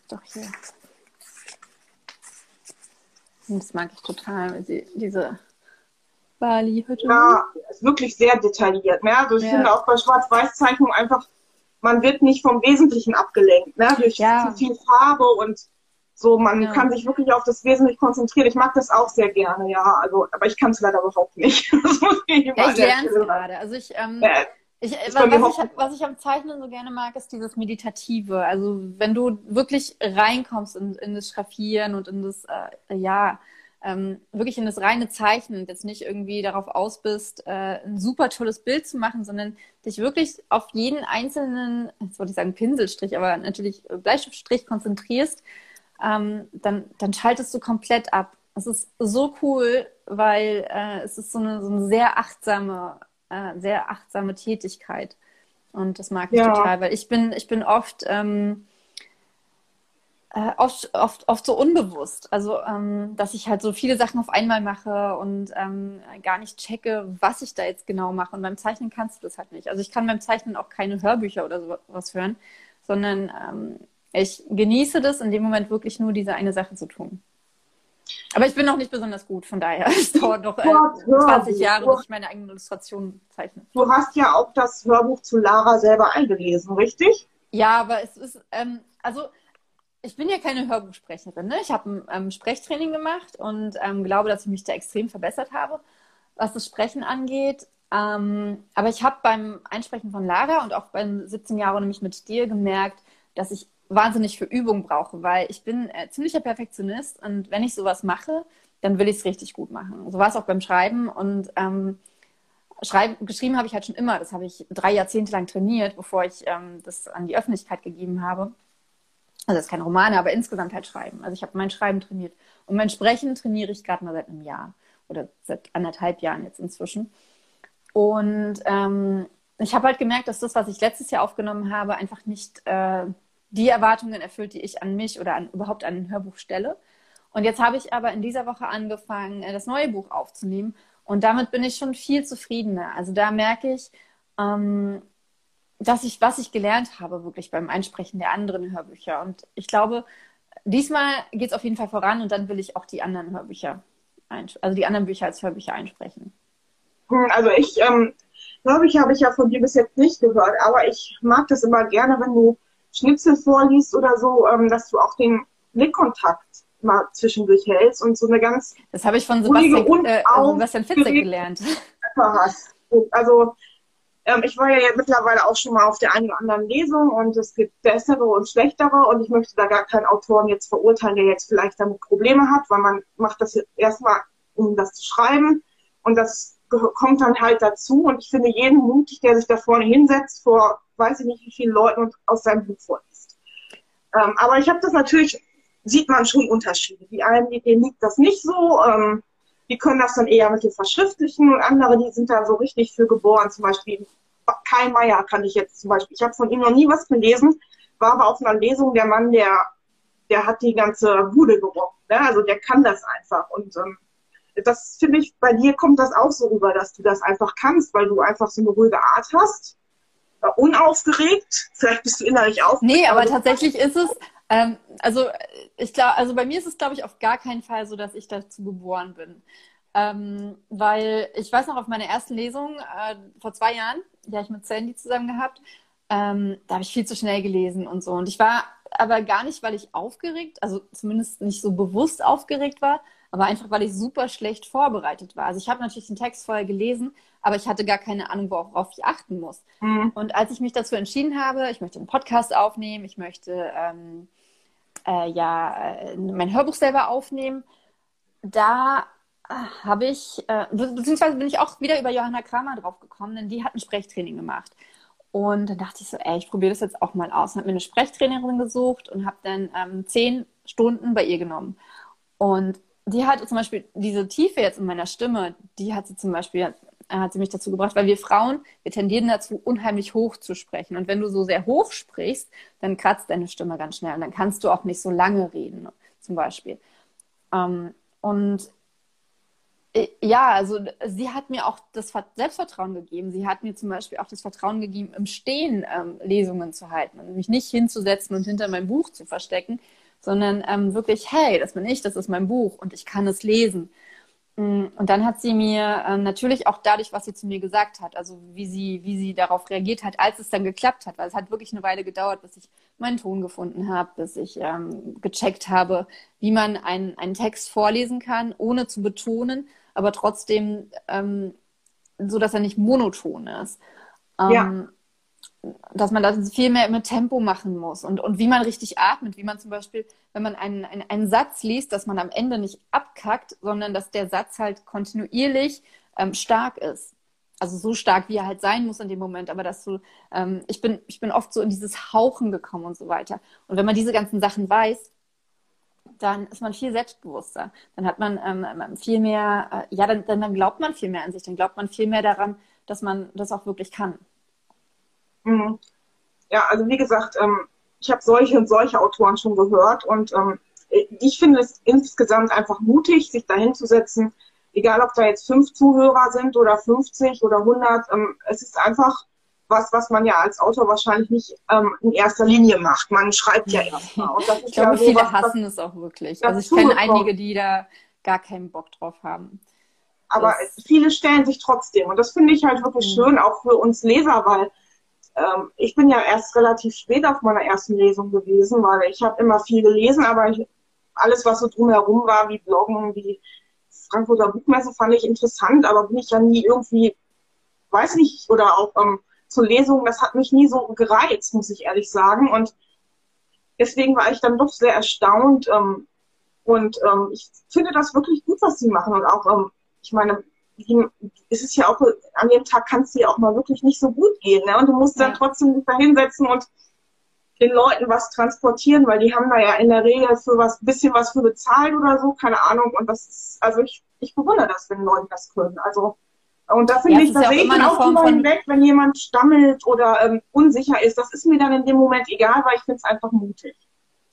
doch hier. Das mag ich total, sie, diese Bali-Hütte. Ja, ist wirklich sehr detailliert. Ne? Also ich ja. finde auch bei Schwarz-Weiß-Zeichnung einfach, man wird nicht vom Wesentlichen abgelenkt, ne? durch ja. zu viel Farbe und so, man ja. kann sich wirklich auf das Wesentliche konzentrieren. Ich mag das auch sehr gerne, ja. Also, aber ich kann es leider überhaupt nicht. Das muss ich lerne es gerade. Also ich, ähm, äh, ich, was, ich, was ich am Zeichnen so gerne mag, ist dieses Meditative. Also wenn du wirklich reinkommst in, in das Schraffieren und in das, äh, ja, ähm, wirklich in das reine Zeichnen und jetzt nicht irgendwie darauf aus bist, äh, ein super tolles Bild zu machen, sondern dich wirklich auf jeden einzelnen, jetzt wollte ich sagen Pinselstrich, aber natürlich Bleistiftstrich konzentrierst, ähm, dann, dann schaltest du komplett ab. Es ist so cool, weil äh, es ist so eine, so eine sehr achtsame äh, sehr achtsame Tätigkeit. Und das mag ich ja. total, weil ich bin, ich bin oft, ähm, äh, oft, oft, oft so unbewusst. Also, ähm, dass ich halt so viele Sachen auf einmal mache und ähm, gar nicht checke, was ich da jetzt genau mache. Und beim Zeichnen kannst du das halt nicht. Also ich kann beim Zeichnen auch keine Hörbücher oder sowas hören, sondern ähm, ich genieße das in dem Moment wirklich nur diese eine Sache zu tun. Aber ich bin noch nicht besonders gut, von daher. Es dauert noch äh, 20 Jahre, bis ich meine eigenen Illustrationen zeichne. Du hast ja auch das Hörbuch zu Lara selber eingelesen, richtig? Ja, aber es ist, ähm, also ich bin ja keine Hörbuchsprecherin. Ne? Ich habe ein ähm, Sprechtraining gemacht und ähm, glaube, dass ich mich da extrem verbessert habe, was das Sprechen angeht. Ähm, aber ich habe beim Einsprechen von Lara und auch beim 17 Jahre nämlich mit dir gemerkt, dass ich wahnsinnig für Übung brauche, weil ich bin äh, ziemlicher Perfektionist und wenn ich sowas mache, dann will ich es richtig gut machen. So war es auch beim Schreiben und ähm, schreiben, geschrieben habe ich halt schon immer. Das habe ich drei Jahrzehnte lang trainiert, bevor ich ähm, das an die Öffentlichkeit gegeben habe. Also das ist kein Romane, aber insgesamt halt Schreiben. Also ich habe mein Schreiben trainiert. Und mein Sprechen trainiere ich gerade mal seit einem Jahr oder seit anderthalb Jahren jetzt inzwischen. Und ähm, ich habe halt gemerkt, dass das, was ich letztes Jahr aufgenommen habe, einfach nicht äh, die Erwartungen erfüllt, die ich an mich oder an, überhaupt an ein Hörbuch stelle. Und jetzt habe ich aber in dieser Woche angefangen, äh, das neue Buch aufzunehmen. Und damit bin ich schon viel zufriedener. Also da merke ich, ähm, dass ich, was ich gelernt habe, wirklich beim Einsprechen der anderen Hörbücher. Und ich glaube, diesmal geht es auf jeden Fall voran und dann will ich auch die anderen Hörbücher, also die anderen Bücher als Hörbücher einsprechen. Hm, also ich ähm, glaube ich, habe ich ja von dir bis jetzt nicht gehört, aber ich mag das immer gerne, wenn du Schnitzel vorliest oder so, ähm, dass du auch den Blickkontakt mal zwischendurch hältst und so eine ganz. Das habe ich von Sebastian, äh, Sebastian Fitzek gelernt. Hast. Also ähm, ich war ja mittlerweile auch schon mal auf der einen oder anderen Lesung und es gibt bessere und schlechtere und ich möchte da gar keinen Autoren jetzt verurteilen, der jetzt vielleicht damit Probleme hat, weil man macht das erstmal, um das zu schreiben und das kommt dann halt dazu und ich finde jeden mutig, der sich da vorne hinsetzt vor weiß ich nicht wie vielen Leuten und aus seinem Buch vorliest. Ähm, aber ich habe das natürlich, sieht man schon Unterschiede. Die einen, denen liegt das nicht so, ähm, die können das dann eher mit dem Verschriftlichen und andere, die sind da so richtig für geboren. Zum Beispiel Kai Meier kann ich jetzt zum Beispiel, ich habe von ihm noch nie was gelesen, war aber auf einer Lesung der Mann, der, der hat die ganze Bude gerochen. Ne? Also der kann das einfach und ähm, das finde ich, bei dir kommt das auch so rüber, dass du das einfach kannst, weil du einfach so eine ruhige Art hast. Unaufgeregt. Vielleicht bist du innerlich aufgeregt. Nee, aber, aber tatsächlich ist es, ähm, also ich glaube, also bei mir ist es, glaube ich, auf gar keinen Fall so, dass ich dazu geboren bin. Ähm, weil ich weiß noch, auf meiner ersten Lesung äh, vor zwei Jahren, die habe ich mit Sandy zusammen gehabt, ähm, da habe ich viel zu schnell gelesen und so. Und ich war aber gar nicht, weil ich aufgeregt, also zumindest nicht so bewusst aufgeregt war, aber einfach, weil ich super schlecht vorbereitet war. Also ich habe natürlich den Text vorher gelesen, aber ich hatte gar keine Ahnung, worauf ich achten muss. Mhm. Und als ich mich dazu entschieden habe, ich möchte einen Podcast aufnehmen, ich möchte ähm, äh, ja äh, mein Hörbuch selber aufnehmen, da äh, habe ich, äh, beziehungsweise bin ich auch wieder über Johanna Kramer drauf gekommen, denn die hat ein Sprechtraining gemacht. Und dann dachte ich so, ey, ich probiere das jetzt auch mal aus. Und habe mir eine Sprechtrainerin gesucht und habe dann ähm, zehn Stunden bei ihr genommen. Und die hat zum Beispiel diese Tiefe jetzt in meiner Stimme, die hat sie zum Beispiel, äh, hat sie mich dazu gebracht, weil wir Frauen, wir tendieren dazu, unheimlich hoch zu sprechen. Und wenn du so sehr hoch sprichst, dann kratzt deine Stimme ganz schnell und dann kannst du auch nicht so lange reden, zum Beispiel. Ähm, und äh, ja, also sie hat mir auch das Selbstvertrauen gegeben. Sie hat mir zum Beispiel auch das Vertrauen gegeben, im Stehen ähm, Lesungen zu halten und mich nicht hinzusetzen und hinter meinem Buch zu verstecken, sondern ähm, wirklich, hey, das bin ich, das ist mein Buch und ich kann es lesen. Mm, und dann hat sie mir ähm, natürlich auch dadurch, was sie zu mir gesagt hat, also wie sie, wie sie darauf reagiert hat, als es dann geklappt hat, weil es hat wirklich eine Weile gedauert, bis ich meinen Ton gefunden habe, bis ich ähm, gecheckt habe, wie man einen, einen Text vorlesen kann, ohne zu betonen, aber trotzdem ähm, so, dass er nicht monoton ist. Ähm, ja dass man das viel mehr mit Tempo machen muss und, und wie man richtig atmet, wie man zum Beispiel, wenn man einen, einen, einen Satz liest, dass man am Ende nicht abkackt, sondern dass der Satz halt kontinuierlich ähm, stark ist. Also so stark, wie er halt sein muss in dem Moment, aber dass du, ähm, ich bin, ich bin oft so in dieses Hauchen gekommen und so weiter. Und wenn man diese ganzen Sachen weiß, dann ist man viel selbstbewusster. Dann hat man ähm, viel mehr, äh, ja, dann, dann glaubt man viel mehr an sich, dann glaubt man viel mehr daran, dass man das auch wirklich kann. Mhm. Ja, also wie gesagt, ähm, ich habe solche und solche Autoren schon gehört und ähm, ich finde es insgesamt einfach mutig, sich dahin zu setzen, egal ob da jetzt fünf Zuhörer sind oder 50 oder 100. Ähm, es ist einfach was, was man ja als Autor wahrscheinlich nicht ähm, in erster Linie macht. Man schreibt ja erstmal. ich glaube, ja so viele was, hassen es auch wirklich. Also ich kenne einige, die da gar keinen Bock drauf haben. Aber das viele stellen sich trotzdem. Und das finde ich halt wirklich mhm. schön, auch für uns Leser, weil ähm, ich bin ja erst relativ spät auf meiner ersten Lesung gewesen, weil ich habe immer viel gelesen, aber ich, alles, was so drumherum war, wie Bloggen, wie Frankfurter Buchmesse, fand ich interessant, aber bin ich ja nie irgendwie, weiß nicht, oder auch ähm, zur Lesung, das hat mich nie so gereizt, muss ich ehrlich sagen. Und deswegen war ich dann doch sehr erstaunt. Ähm, und ähm, ich finde das wirklich gut, was sie machen. Und auch, ähm, ich meine, es ist ja auch, an dem Tag kann es dir auch mal wirklich nicht so gut gehen. Ne? Und du musst dann trotzdem dich da hinsetzen und den Leuten was transportieren, weil die haben da ja in der Regel für was bisschen was für bezahlt oder so, keine Ahnung. Und das ist, also ich, ich bewundere das, wenn Leute das können. Also und da finde ja, ich, da sehe ich dann auch immer hinweg, wenn jemand stammelt oder ähm, unsicher ist. Das ist mir dann in dem Moment egal, weil ich finde es einfach mutig.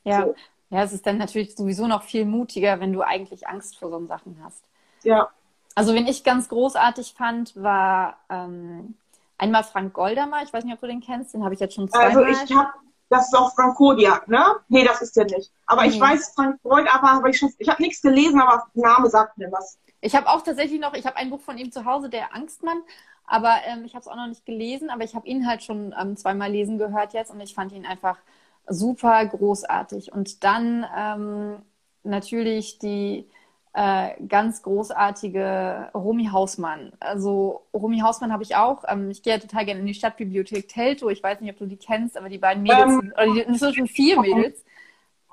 Ja. So. ja, es ist dann natürlich sowieso noch viel mutiger, wenn du eigentlich Angst vor so Sachen hast. Ja. Also, wenn ich ganz großartig fand, war ähm, einmal Frank Goldamer. Ich weiß nicht, ob du den kennst. Den habe ich jetzt schon zweimal. Also, ich habe das ist auch Frank Kodiak, ne? Nee, das ist der nicht. Aber mhm. ich weiß, Frank Goldamer habe ich schon, ich habe nichts gelesen, aber der Name sagt mir was. Ich habe auch tatsächlich noch, ich habe ein Buch von ihm zu Hause, der Angstmann, aber ähm, ich habe es auch noch nicht gelesen, aber ich habe ihn halt schon ähm, zweimal lesen gehört jetzt und ich fand ihn einfach super großartig. Und dann ähm, natürlich die äh, ganz großartige Romy Hausmann. Also Romy Hausmann habe ich auch. Ähm, ich gehe ja total gerne in die Stadtbibliothek Telto. Ich weiß nicht, ob du die kennst, aber die beiden Mädels, ähm, oder die, das sind schon vier Mädels.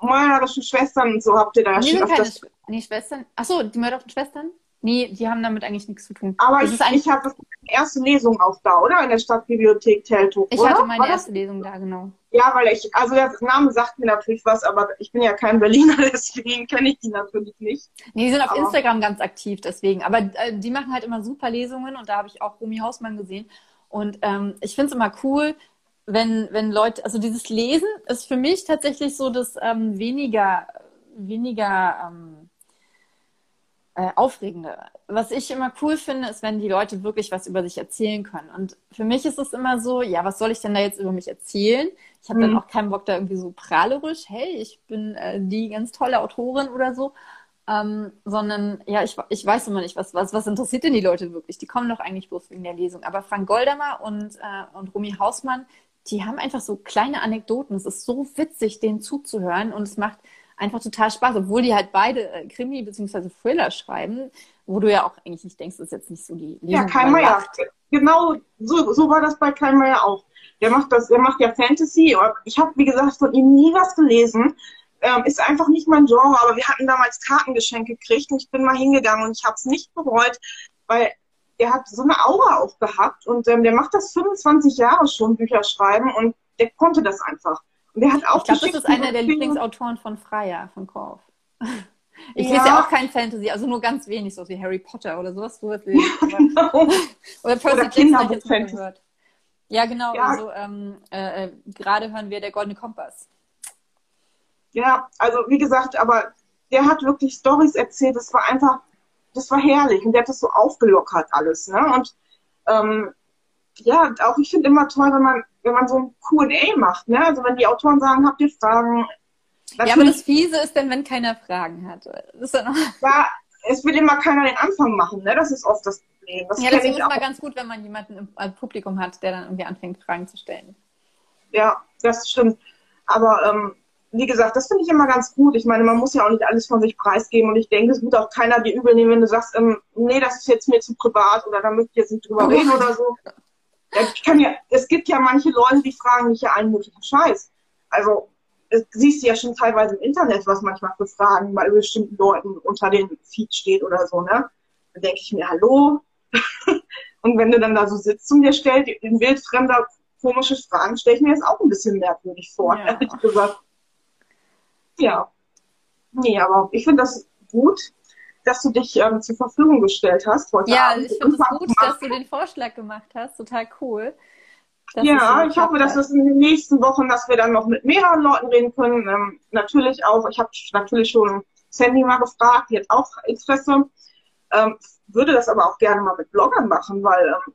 Mörderischen Schwestern und so habt ihr da nee, schon keine Sch nee, Schwestern. Achso, die mörderischen Schwestern? Nee, die haben damit eigentlich nichts zu tun. Aber das ich, ich habe eine erste Lesung auch da, oder? In der Stadtbibliothek Teltow. Ich oder? hatte meine erste Lesung da, genau. Ja, weil ich, also der Name sagt mir natürlich was, aber ich bin ja kein Berliner, deswegen kenne ich die natürlich nicht. Nee, die sind auf aber, Instagram ganz aktiv, deswegen. Aber äh, die machen halt immer super Lesungen und da habe ich auch Romy Hausmann gesehen. Und ähm, ich finde es immer cool, wenn, wenn Leute, also dieses Lesen ist für mich tatsächlich so das ähm, weniger, weniger ähm, äh, Aufregende. Was ich immer cool finde, ist, wenn die Leute wirklich was über sich erzählen können. Und für mich ist es immer so, ja, was soll ich denn da jetzt über mich erzählen? Ich habe mhm. dann auch keinen Bock da irgendwie so prahlerisch, hey, ich bin äh, die ganz tolle Autorin oder so. Ähm, sondern ja, ich, ich weiß immer nicht, was, was, was interessiert denn die Leute wirklich? Die kommen doch eigentlich bloß wegen der Lesung. Aber Frank Goldamer und, äh, und Romy Hausmann, die haben einfach so kleine Anekdoten. Es ist so witzig, denen zuzuhören und es macht einfach total Spaß, obwohl die halt beide äh, Krimi bzw. Thriller schreiben, wo du ja auch eigentlich nicht denkst, das ist jetzt nicht so die Lesung Ja, Kai Meier. Genau, so, so war das bei Kai Meier auch. Der macht das, der macht ja Fantasy. Ich habe, wie gesagt, von ihm nie was gelesen. Ähm, ist einfach nicht mein Genre, aber wir hatten damals Kartengeschenke gekriegt und ich bin mal hingegangen und ich habe es nicht bereut, weil der hat so eine Aura auch gehabt und ähm, der macht das 25 Jahre schon, Bücher schreiben und der konnte das einfach. Der hat auch ich glaube, das ist einer der Lieblingsautoren von Freier, von Korf. Ich ja. lese ja auch kein Fantasy, also nur ganz wenig, so wie Harry Potter oder sowas. Du hast ja, genau. oder Percy Jackson gehört. Ja, genau. Ja. Also ähm, äh, äh, gerade hören wir der Goldene Kompass. Ja, also wie gesagt, aber der hat wirklich Stories erzählt. Das war einfach, das war herrlich und der hat das so aufgelockert alles. Ne? Und ähm, ja, auch ich finde immer toll, wenn man, wenn man so ein Q&A macht, ne? Also wenn die Autoren sagen, habt ihr Fragen? Ja, aber das Fiese ist denn, wenn keiner Fragen hat. Das ja, es will immer keiner den Anfang machen, ne? Das ist oft das Problem. Das ja, deswegen ist immer ganz gut, wenn man jemanden im äh, Publikum hat, der dann irgendwie anfängt, Fragen zu stellen. Ja, das stimmt. Aber ähm, wie gesagt, das finde ich immer ganz gut. Ich meine, man muss ja auch nicht alles von sich preisgeben und ich denke, es wird auch keiner dir übel nehmen, wenn du sagst, ähm, nee, das ist jetzt mir zu privat oder da möchte ich jetzt nicht drüber reden oder so. Ich kann ja, es gibt ja manche Leute, die fragen mich ja allen möglichen Scheiß. Also, es siehst du ja schon teilweise im Internet, was manchmal für Fragen bei bestimmten Leuten unter den Feed steht oder so, ne? Da denke ich mir, hallo? und wenn du dann da so sitzt und dir stellt, in wildfremder komische Fragen, stelle ich mir jetzt auch ein bisschen merkwürdig vor, ja. ehrlich gesagt. Ja. Nee, aber ich finde das gut dass du dich ähm, zur Verfügung gestellt hast heute Ja, Abend. ich finde es gut, dass du den Vorschlag gemacht hast. Total cool. Ja, ich hoffe, dass es in den nächsten Wochen, dass wir dann noch mit mehreren Leuten reden können. Ähm, natürlich auch, ich habe natürlich schon Sandy mal gefragt, die hat auch Interesse. Ähm, würde das aber auch gerne mal mit Bloggern machen, weil ähm,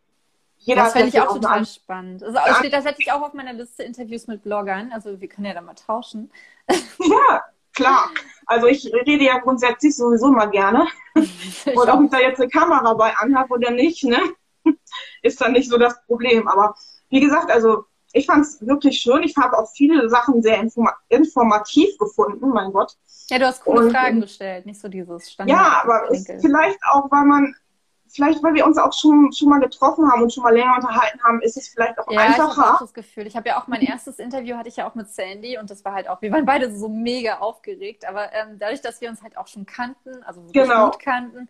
jeder Das fände ich auch total eine... spannend. Also, ja. steht, das hätte ich auch auf meiner Liste Interviews mit Bloggern. Also wir können ja da mal tauschen. Ja, klar. Also ich rede ja grundsätzlich sowieso mal gerne. Und ob ich da jetzt eine Kamera bei anhabe oder nicht, ne, ist dann nicht so das Problem. Aber wie gesagt, also ich fand es wirklich schön. Ich habe auch viele Sachen sehr informa informativ gefunden, mein Gott. Ja, du hast coole Und, Fragen gestellt, nicht so dieses Standard. Ja, aber vielleicht auch, weil man vielleicht, weil wir uns auch schon, schon mal getroffen haben und schon mal länger unterhalten haben, ist es vielleicht auch ja, einfacher. Ich habe auch das Gefühl. Ich habe ja auch mein erstes Interview hatte ich ja auch mit Sandy und das war halt auch, wir waren beide so mega aufgeregt, aber ähm, dadurch, dass wir uns halt auch schon kannten, also genau. gut kannten,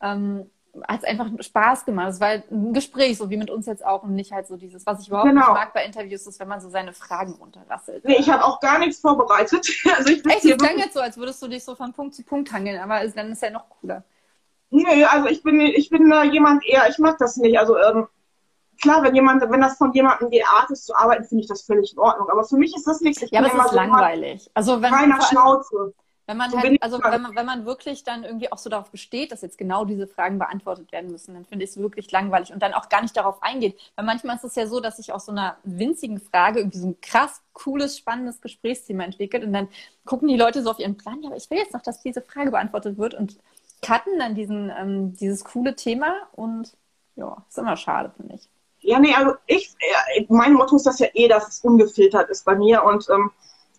ähm, hat es einfach Spaß gemacht. Es war halt ein Gespräch, so wie mit uns jetzt auch und nicht halt so dieses, was ich überhaupt Genau. nicht mag bei Interviews, ist, wenn man so seine Fragen runterrasselt. Nee, ich habe auch gar nichts vorbereitet. Also ich Echt, es klang jetzt so, als würdest du dich so von Punkt zu Punkt hangeln, aber es, dann ist ja noch cooler. Nee, also ich bin, ich bin da jemand eher, ich mag das nicht. Also ähm, klar, wenn jemand, wenn das von jemandem die Art ist zu arbeiten, finde ich das völlig in Ordnung. Aber für mich ist das nichts. Ich Ja, aber es ist langweilig. Also wenn, allem, Schnauze. wenn man So halt, also wenn man, wenn man wirklich dann irgendwie auch so darauf besteht, dass jetzt genau diese Fragen beantwortet werden müssen, dann finde ich es wirklich langweilig und dann auch gar nicht darauf eingeht. Weil manchmal ist es ja so, dass sich aus so einer winzigen Frage irgendwie so ein krass cooles, spannendes Gesprächsthema entwickelt und dann gucken die Leute so auf ihren Plan, ja, aber ich will jetzt noch, dass diese Frage beantwortet wird und cutten dann diesen, ähm, dieses coole Thema und ja, ist immer schade, finde ich. Ja, nee, also ich, äh, mein Motto ist das ja eh, dass es ungefiltert ist bei mir und ähm,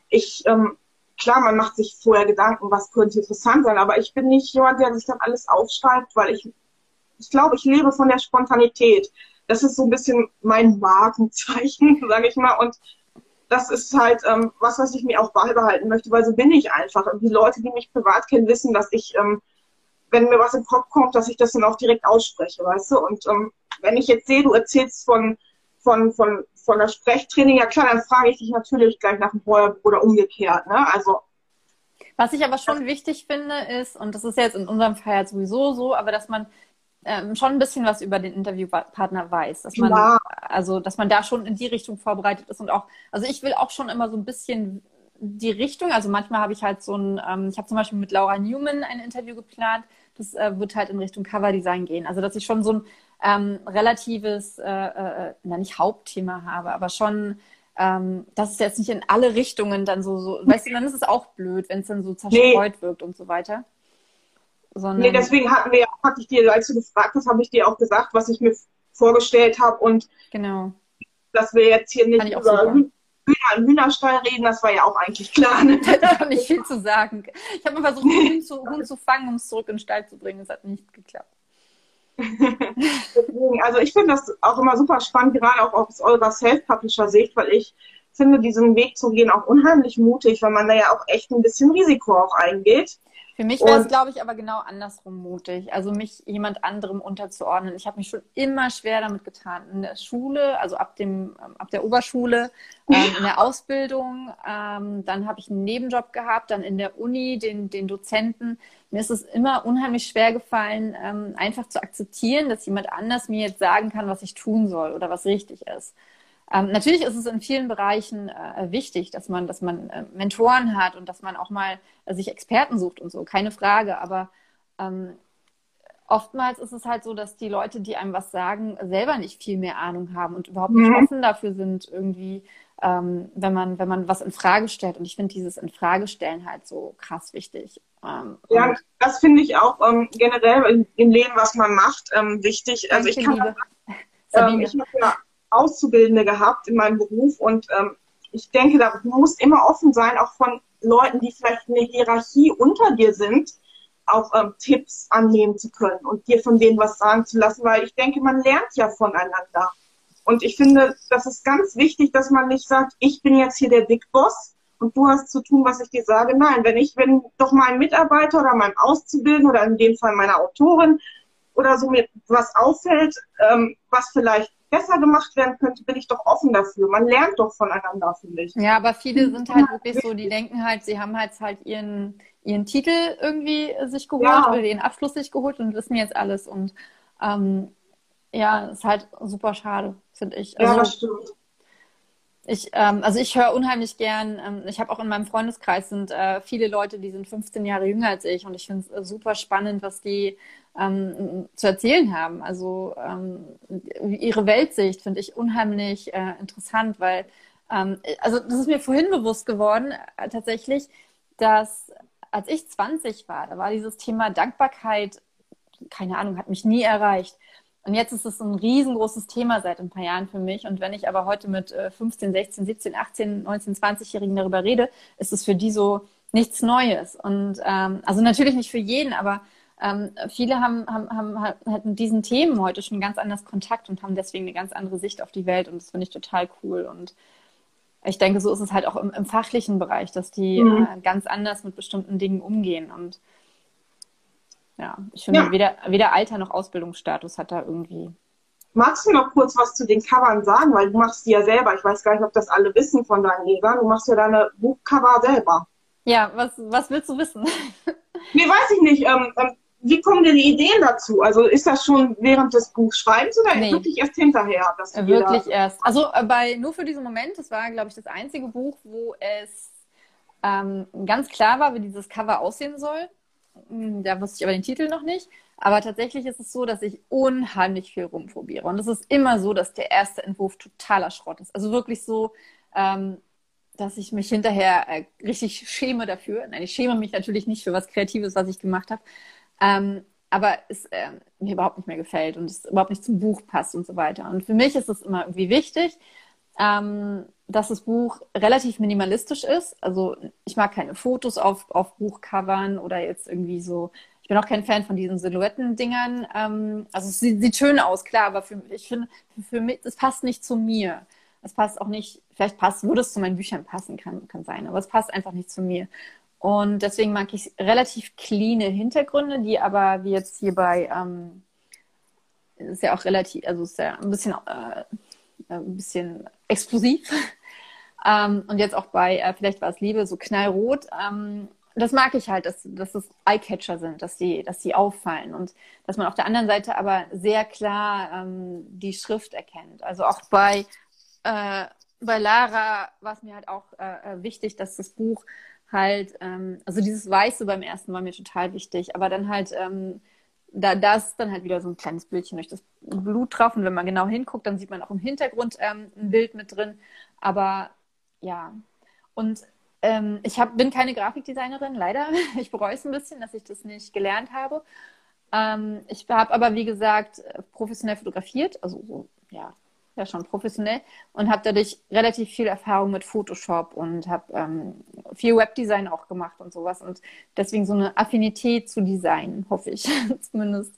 ich, ähm, klar, man macht sich vorher Gedanken, was könnte interessant sein, aber ich bin nicht jemand, der sich dann alles aufschreibt, weil ich, ich glaube, ich lebe von der Spontanität. Das ist so ein bisschen mein Markenzeichen, sage ich mal, und das ist halt ähm, was, was ich mir auch beibehalten möchte, weil so bin ich einfach. Und die Leute, die mich privat kennen, wissen, dass ich, ähm, wenn mir was im Kopf kommt, dass ich das dann auch direkt ausspreche, weißt du? Und ähm, wenn ich jetzt sehe, du erzählst von, von, von, von der Sprechtraining, ja klar, dann frage ich dich natürlich gleich nach dem Feuer oder umgekehrt, ne? Also, Was ich aber schon wichtig finde, ist, und das ist jetzt in unserem Fall ja sowieso so, aber dass man ähm, schon ein bisschen was über den Interviewpartner weiß. Dass man, Ja. also, dass man da schon in die Richtung vorbereitet ist und auch, also ich will auch schon immer so ein bisschen die Richtung, also manchmal habe ich halt so ein, ähm, ich habe zum Beispiel mit Laura Newman ein Interview geplant, das äh, wird halt in Richtung Coverdesign gehen. Also, dass ich schon so ein ähm, relatives, äh, äh, na nicht Hauptthema habe, aber schon, ähm, dass es jetzt nicht in alle Richtungen dann so, so weißt du, dann ist es auch blöd, wenn es dann so zerstreut wirkt und so weiter. Sondern, nee, deswegen hatten wir, hatte ich dir, als du gefragt hast, habe ich dir auch gesagt, was ich mir vorgestellt habe und genau. dass wir jetzt hier nicht über. Hühner im Hühnerstall reden, das war ja auch eigentlich klar. Ne? Da hat nicht viel zu sagen. Ich habe mal versucht, einen Huhn zu, Huhn zu fangen, um es zurück in den Stall zu bringen. Es hat nicht geklappt. Deswegen, also ich finde das auch immer super spannend, gerade auch aus eurer Self-Publisher-Sicht, weil ich finde diesen Weg zu gehen auch unheimlich mutig, weil man da ja auch echt ein bisschen Risiko auch eingeht. Für mich wäre es, glaube ich, aber genau andersrum mutig. Also mich jemand anderem unterzuordnen. Ich habe mich schon immer schwer damit getan. In der Schule, also ab dem, ähm, ab der Oberschule, ähm, in der Ausbildung, ähm, dann habe ich einen Nebenjob gehabt, dann in der Uni, den, den Dozenten. Mir ist es immer unheimlich schwer gefallen, ähm, einfach zu akzeptieren, dass jemand anders mir jetzt sagen kann, was ich tun soll oder was richtig ist. Ähm, natürlich ist es in vielen Bereichen äh, wichtig, dass man, dass man äh, Mentoren hat und dass man auch mal äh, sich Experten sucht und so, keine Frage. Aber ähm, oftmals ist es halt so, dass die Leute, die einem was sagen, selber nicht viel mehr Ahnung haben und überhaupt nicht Mhm. offen dafür sind, irgendwie, ähm, wenn man, wenn man was in Frage stellt. Und ich finde dieses Infragestellen halt so krass wichtig. Ähm, Ja, das finde ich auch ähm, generell im, im Leben, was man macht, ähm, wichtig. Also ich kann Ähm, Sabine. ich habe ja Auszubildende gehabt in meinem Beruf und ähm, ich denke, da du musst immer offen sein, auch von Leuten, die vielleicht eine Hierarchie unter dir sind, auch ähm, Tipps annehmen zu können und dir von denen was sagen zu lassen, weil ich denke, man lernt ja voneinander. Und ich finde, das ist ganz wichtig, dass man nicht sagt, ich bin jetzt hier der Big Boss und du hast zu tun, was ich dir sage. Nein, wenn ich, wenn doch mein Mitarbeiter oder mein Auszubildender oder in dem Fall meine Autorin oder so mir was auffällt, ähm, was vielleicht besser gemacht werden könnte, bin ich doch offen dafür. Man lernt doch voneinander, finde ich. Ja, aber viele sind halt wirklich so, die denken halt, sie haben halt halt ihren, ihren Titel irgendwie sich geholt Ja. oder ihren Abschluss sich geholt und wissen jetzt alles. Und ähm, ja, ist halt super schade, finde ich. Ja, Also das stimmt. Ich, ähm, also ich höre unheimlich gern, ähm, ich habe auch in meinem Freundeskreis sind äh, viele Leute, die sind 15 Jahre jünger als ich und ich finde es äh, super spannend, was die ähm, zu erzählen haben. Also ähm, ihre Weltsicht finde ich unheimlich äh, interessant, weil, ähm, also das ist mir vorhin bewusst geworden, äh, tatsächlich, dass als ich 20 war, da war dieses Thema Dankbarkeit, keine Ahnung, hat mich nie erreicht. Und jetzt ist es ein riesengroßes Thema seit ein paar Jahren für mich. Und wenn ich aber heute mit äh, 15, 16, 17, 18, 19, 20-Jährigen darüber rede, ist es für die so nichts Neues. Und ähm, also natürlich nicht für jeden, aber ähm, viele haben, haben, haben mit diesen Themen heute schon ganz anders Kontakt und haben deswegen eine ganz andere Sicht auf die Welt. Und das finde ich total cool. Und ich denke, so ist es halt auch im, im fachlichen Bereich, dass die Mhm. äh, ganz anders mit bestimmten Dingen umgehen. Und Ja, ich finde, ja. weder, weder Alter noch Ausbildungsstatus hat da irgendwie. Magst du noch kurz was zu den Covern sagen? Weil du machst die ja selber. Ich weiß gar nicht, ob das alle wissen von deinen Lesern. Du machst ja deine Buchcover selber. Ja, was, was willst du wissen? nee, weiß ich nicht. Ähm, ähm, wie kommen denn die Ideen dazu? Also ist das schon während des Buchschreibens oder nee. wirklich erst hinterher? Dass wirklich erst. Also äh, bei nur für diesen Moment, das war, glaube ich, das einzige Buch, wo es ähm, ganz klar war, wie dieses Cover aussehen soll. Hm, da wusste ich aber den Titel noch nicht. Aber tatsächlich ist es so, dass ich unheimlich viel rumprobiere. Und es ist immer so, dass der erste Entwurf totaler Schrott ist. Also wirklich so, ähm, dass ich mich hinterher äh, richtig schäme dafür. Nein, ich schäme mich natürlich nicht für was Kreatives, was ich gemacht habe. Ähm, aber es äh, mir überhaupt nicht mehr gefällt und es überhaupt nicht zum Buch passt und so weiter. Und für mich ist es immer irgendwie wichtig, ähm, dass das Buch relativ minimalistisch ist. Also ich mag keine Fotos auf, auf Buchcovern oder jetzt irgendwie so. Ich bin auch kein Fan von diesen Silhouetten-Dingern. Ähm, also es sieht, sieht, schön aus, klar, aber für, ich finde, für, für mich, es passt nicht zu mir. Es passt auch nicht, vielleicht passt, würde es zu meinen Büchern passen, kann, kann sein, aber es passt einfach nicht zu mir. Und deswegen mag ich relativ cleane Hintergründe, die aber wie jetzt hier bei, ähm, ist ja auch relativ, also ist ja ein bisschen, äh, ein bisschen explosiv. Ähm, und jetzt auch bei, äh, vielleicht war es Liebe, so knallrot. Ähm, das mag ich halt, dass, dass es Eyecatcher sind, dass die, dass die auffallen und dass man auf der anderen Seite aber sehr klar ähm, die Schrift erkennt. Also auch bei, äh, bei Lara war es mir halt auch äh, äh, wichtig, dass das Buch halt, ähm, also dieses Weiße beim ersten war mir total wichtig, aber dann halt ähm, da, da ist dann halt wieder so ein kleines Bildchen durch das Blut drauf. Und wenn man genau hinguckt, dann sieht man auch im Hintergrund ähm, ein Bild mit drin. Aber ja. Und ähm, ich hab, bin keine Grafikdesignerin, leider. Ich bereue es ein bisschen, dass ich das nicht gelernt habe. Ähm, ich habe aber, wie gesagt, professionell fotografiert, also so, ja, ja schon professionell und habe dadurch relativ viel Erfahrung mit Photoshop und habe ähm, viel Webdesign auch gemacht und sowas und deswegen so eine Affinität zu Design, hoffe ich zumindest.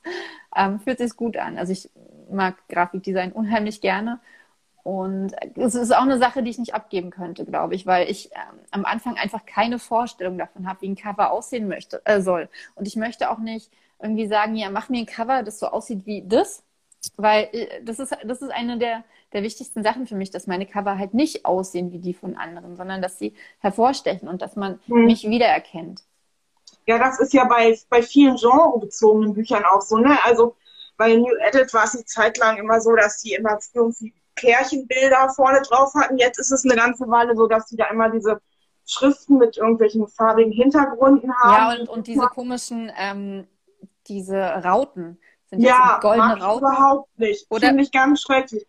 Ähm, fühlt sich gut an. Also ich mag Grafikdesign unheimlich gerne und es ist auch eine Sache, die ich nicht abgeben könnte, glaube ich, weil ich ähm, am Anfang einfach keine Vorstellung davon habe, wie ein Cover aussehen möchte, äh, soll. Und ich möchte auch nicht irgendwie sagen, ja, mach mir ein Cover, das so aussieht wie das, weil äh, das ist, das ist eine der, der wichtigsten Sachen für mich, dass meine Cover halt nicht aussehen wie die von anderen, sondern dass sie hervorstechen und dass man mhm. mich wiedererkennt. Ja, das ist ja bei, bei vielen genrebezogenen Büchern auch so, ne? Also bei New Edit war es eine Zeit lang immer so, dass die immer irgendwie Pärchenbilder vorne drauf hatten. Jetzt ist es eine ganze Weile so, dass die da immer diese Schriften mit irgendwelchen farbigen Hintergründen haben. Ja, und, und diese komischen, ähm, diese Rauten. Sind ja, goldene Rauten? überhaupt nicht. Oder Finde ich ganz schrecklich.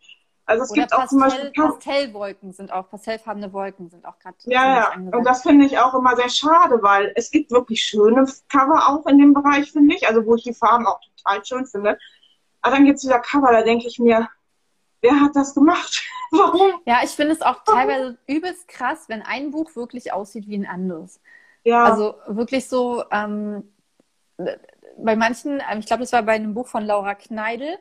Also es gibt Pastell, auch zum Beispiel Pastellwolken sind auch, pastellfarbene Wolken sind auch gerade. Ja, ja. Und das finde ich auch immer sehr schade, weil es gibt wirklich schöne Cover auch in dem Bereich, finde ich. Also wo ich die Farben auch total schön finde. Aber dann gibt es wieder Cover, da denke ich mir, wer hat das gemacht? Warum? Ja, ich finde es auch teilweise übelst krass, wenn ein Buch wirklich aussieht wie ein anderes. Ja. Also wirklich so, ähm, bei manchen, ähm, ich glaube, das war bei einem Buch von Laura Kneidel,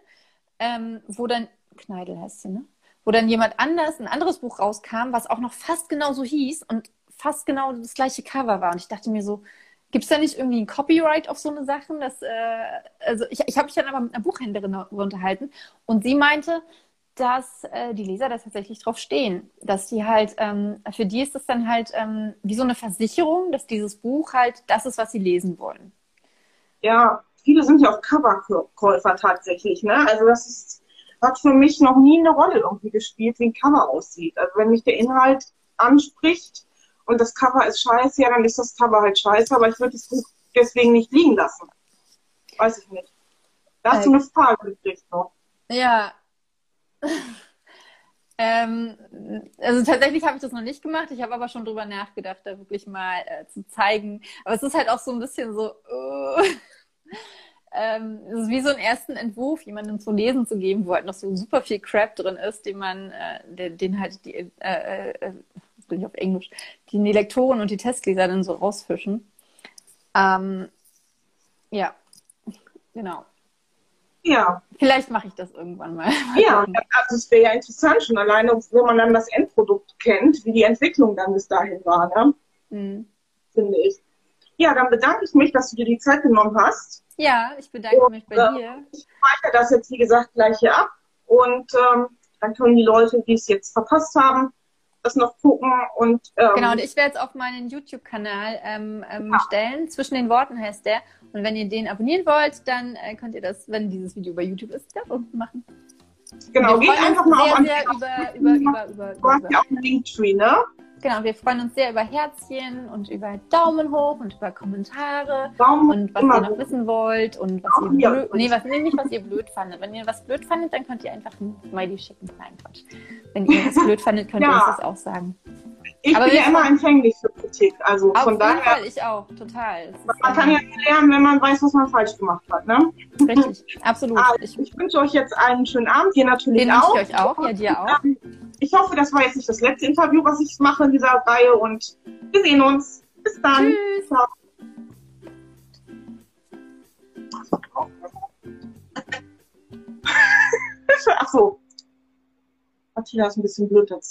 ähm, wo dann, Kneidel heißt sie, ne? Wo dann jemand anders, ein anderes Buch rauskam, was auch noch fast genauso hieß und fast genau das gleiche Cover war. Und ich dachte mir so, gibt es da nicht irgendwie ein Copyright auf so eine Sachen? Dass, äh, also ich, ich habe mich dann aber mit einer Buchhändlerin unterhalten und sie meinte, dass äh, die Leser da tatsächlich drauf stehen. Dass die halt, ähm, für die ist es dann halt ähm, wie so eine Versicherung, dass dieses Buch halt das ist, was sie lesen wollen. Ja, viele sind ja auch Coverkäufer tatsächlich. Ne? Also das ist, hat für mich noch nie eine Rolle irgendwie gespielt, wie ein Cover aussieht. Also wenn mich der Inhalt anspricht und das Cover ist scheiße, ja, dann ist das Cover halt scheiße, aber ich würde das Buch deswegen nicht liegen lassen. Weiß ich nicht. Da hast äh, du eine Frage gekriegt noch. Ja. ähm, also tatsächlich habe ich das noch nicht gemacht. Ich habe aber schon drüber nachgedacht, da wirklich mal äh, zu zeigen. Aber es ist halt auch so ein bisschen so. Uh, ähm, es ist wie so einen ersten Entwurf jemandem zu lesen zu geben, wo halt noch so super viel Crap drin ist, den man, äh, den, den, halt die, äh, äh, äh bin ich auf Englisch, die die Lektoren und die Testleser dann so rausfischen. Ähm, ja, genau. Ja. Vielleicht mache ich das irgendwann mal. Ja, also es wäre ja interessant, schon alleine, wenn man dann das Endprodukt kennt, wie die Entwicklung dann bis dahin war, ne? Mhm. Finde ich. Ja, dann bedanke ich mich, dass du dir die Zeit genommen hast. Ja, ich bedanke und, mich bei äh, dir. Ich speichere das jetzt, wie gesagt, gleich hier ab. Und ähm, dann können die Leute, die es jetzt verpasst haben, das noch gucken und ähm, genau und ich werde es auf meinen YouTube-Kanal ähm, ähm, ja. stellen zwischen den Worten heißt der und wenn ihr den abonnieren wollt dann äh, könnt ihr das wenn dieses Video bei YouTube ist da unten machen genau geht einfach mal sehr, auf sehr über, über, über, über, hast ja auch einen Linktree ne Genau, wir freuen uns sehr über Herzchen und über Daumen hoch und über Kommentare Daumen und was ihr noch wissen wollt und was ihr blöd, nee, was, nee, nicht was ihr blöd fandet. Wenn ihr was blöd fandet, dann könnt ihr einfach ein Smiley schicken. Nein, Quatsch. Wenn ihr was blöd fandet, könnt ihr uns das auch sagen. Ich Aber bin ja immer empfänglich für Kritik, also auf von daher. Fall, ich auch, total. Man kann ja lernen, wenn man weiß, was man falsch gemacht hat, ne? Richtig, absolut. Also, ich, ich wünsche euch jetzt einen schönen Abend, dir natürlich Den auch. Wünsche ich euch auch, ja, dir auch. Ähm, ich hoffe, das war jetzt nicht das letzte Interview, was ich mache in dieser Reihe und wir sehen uns. Bis dann. Tschüss. Ciao. Ach so. Martina ist ein bisschen blöd dazu.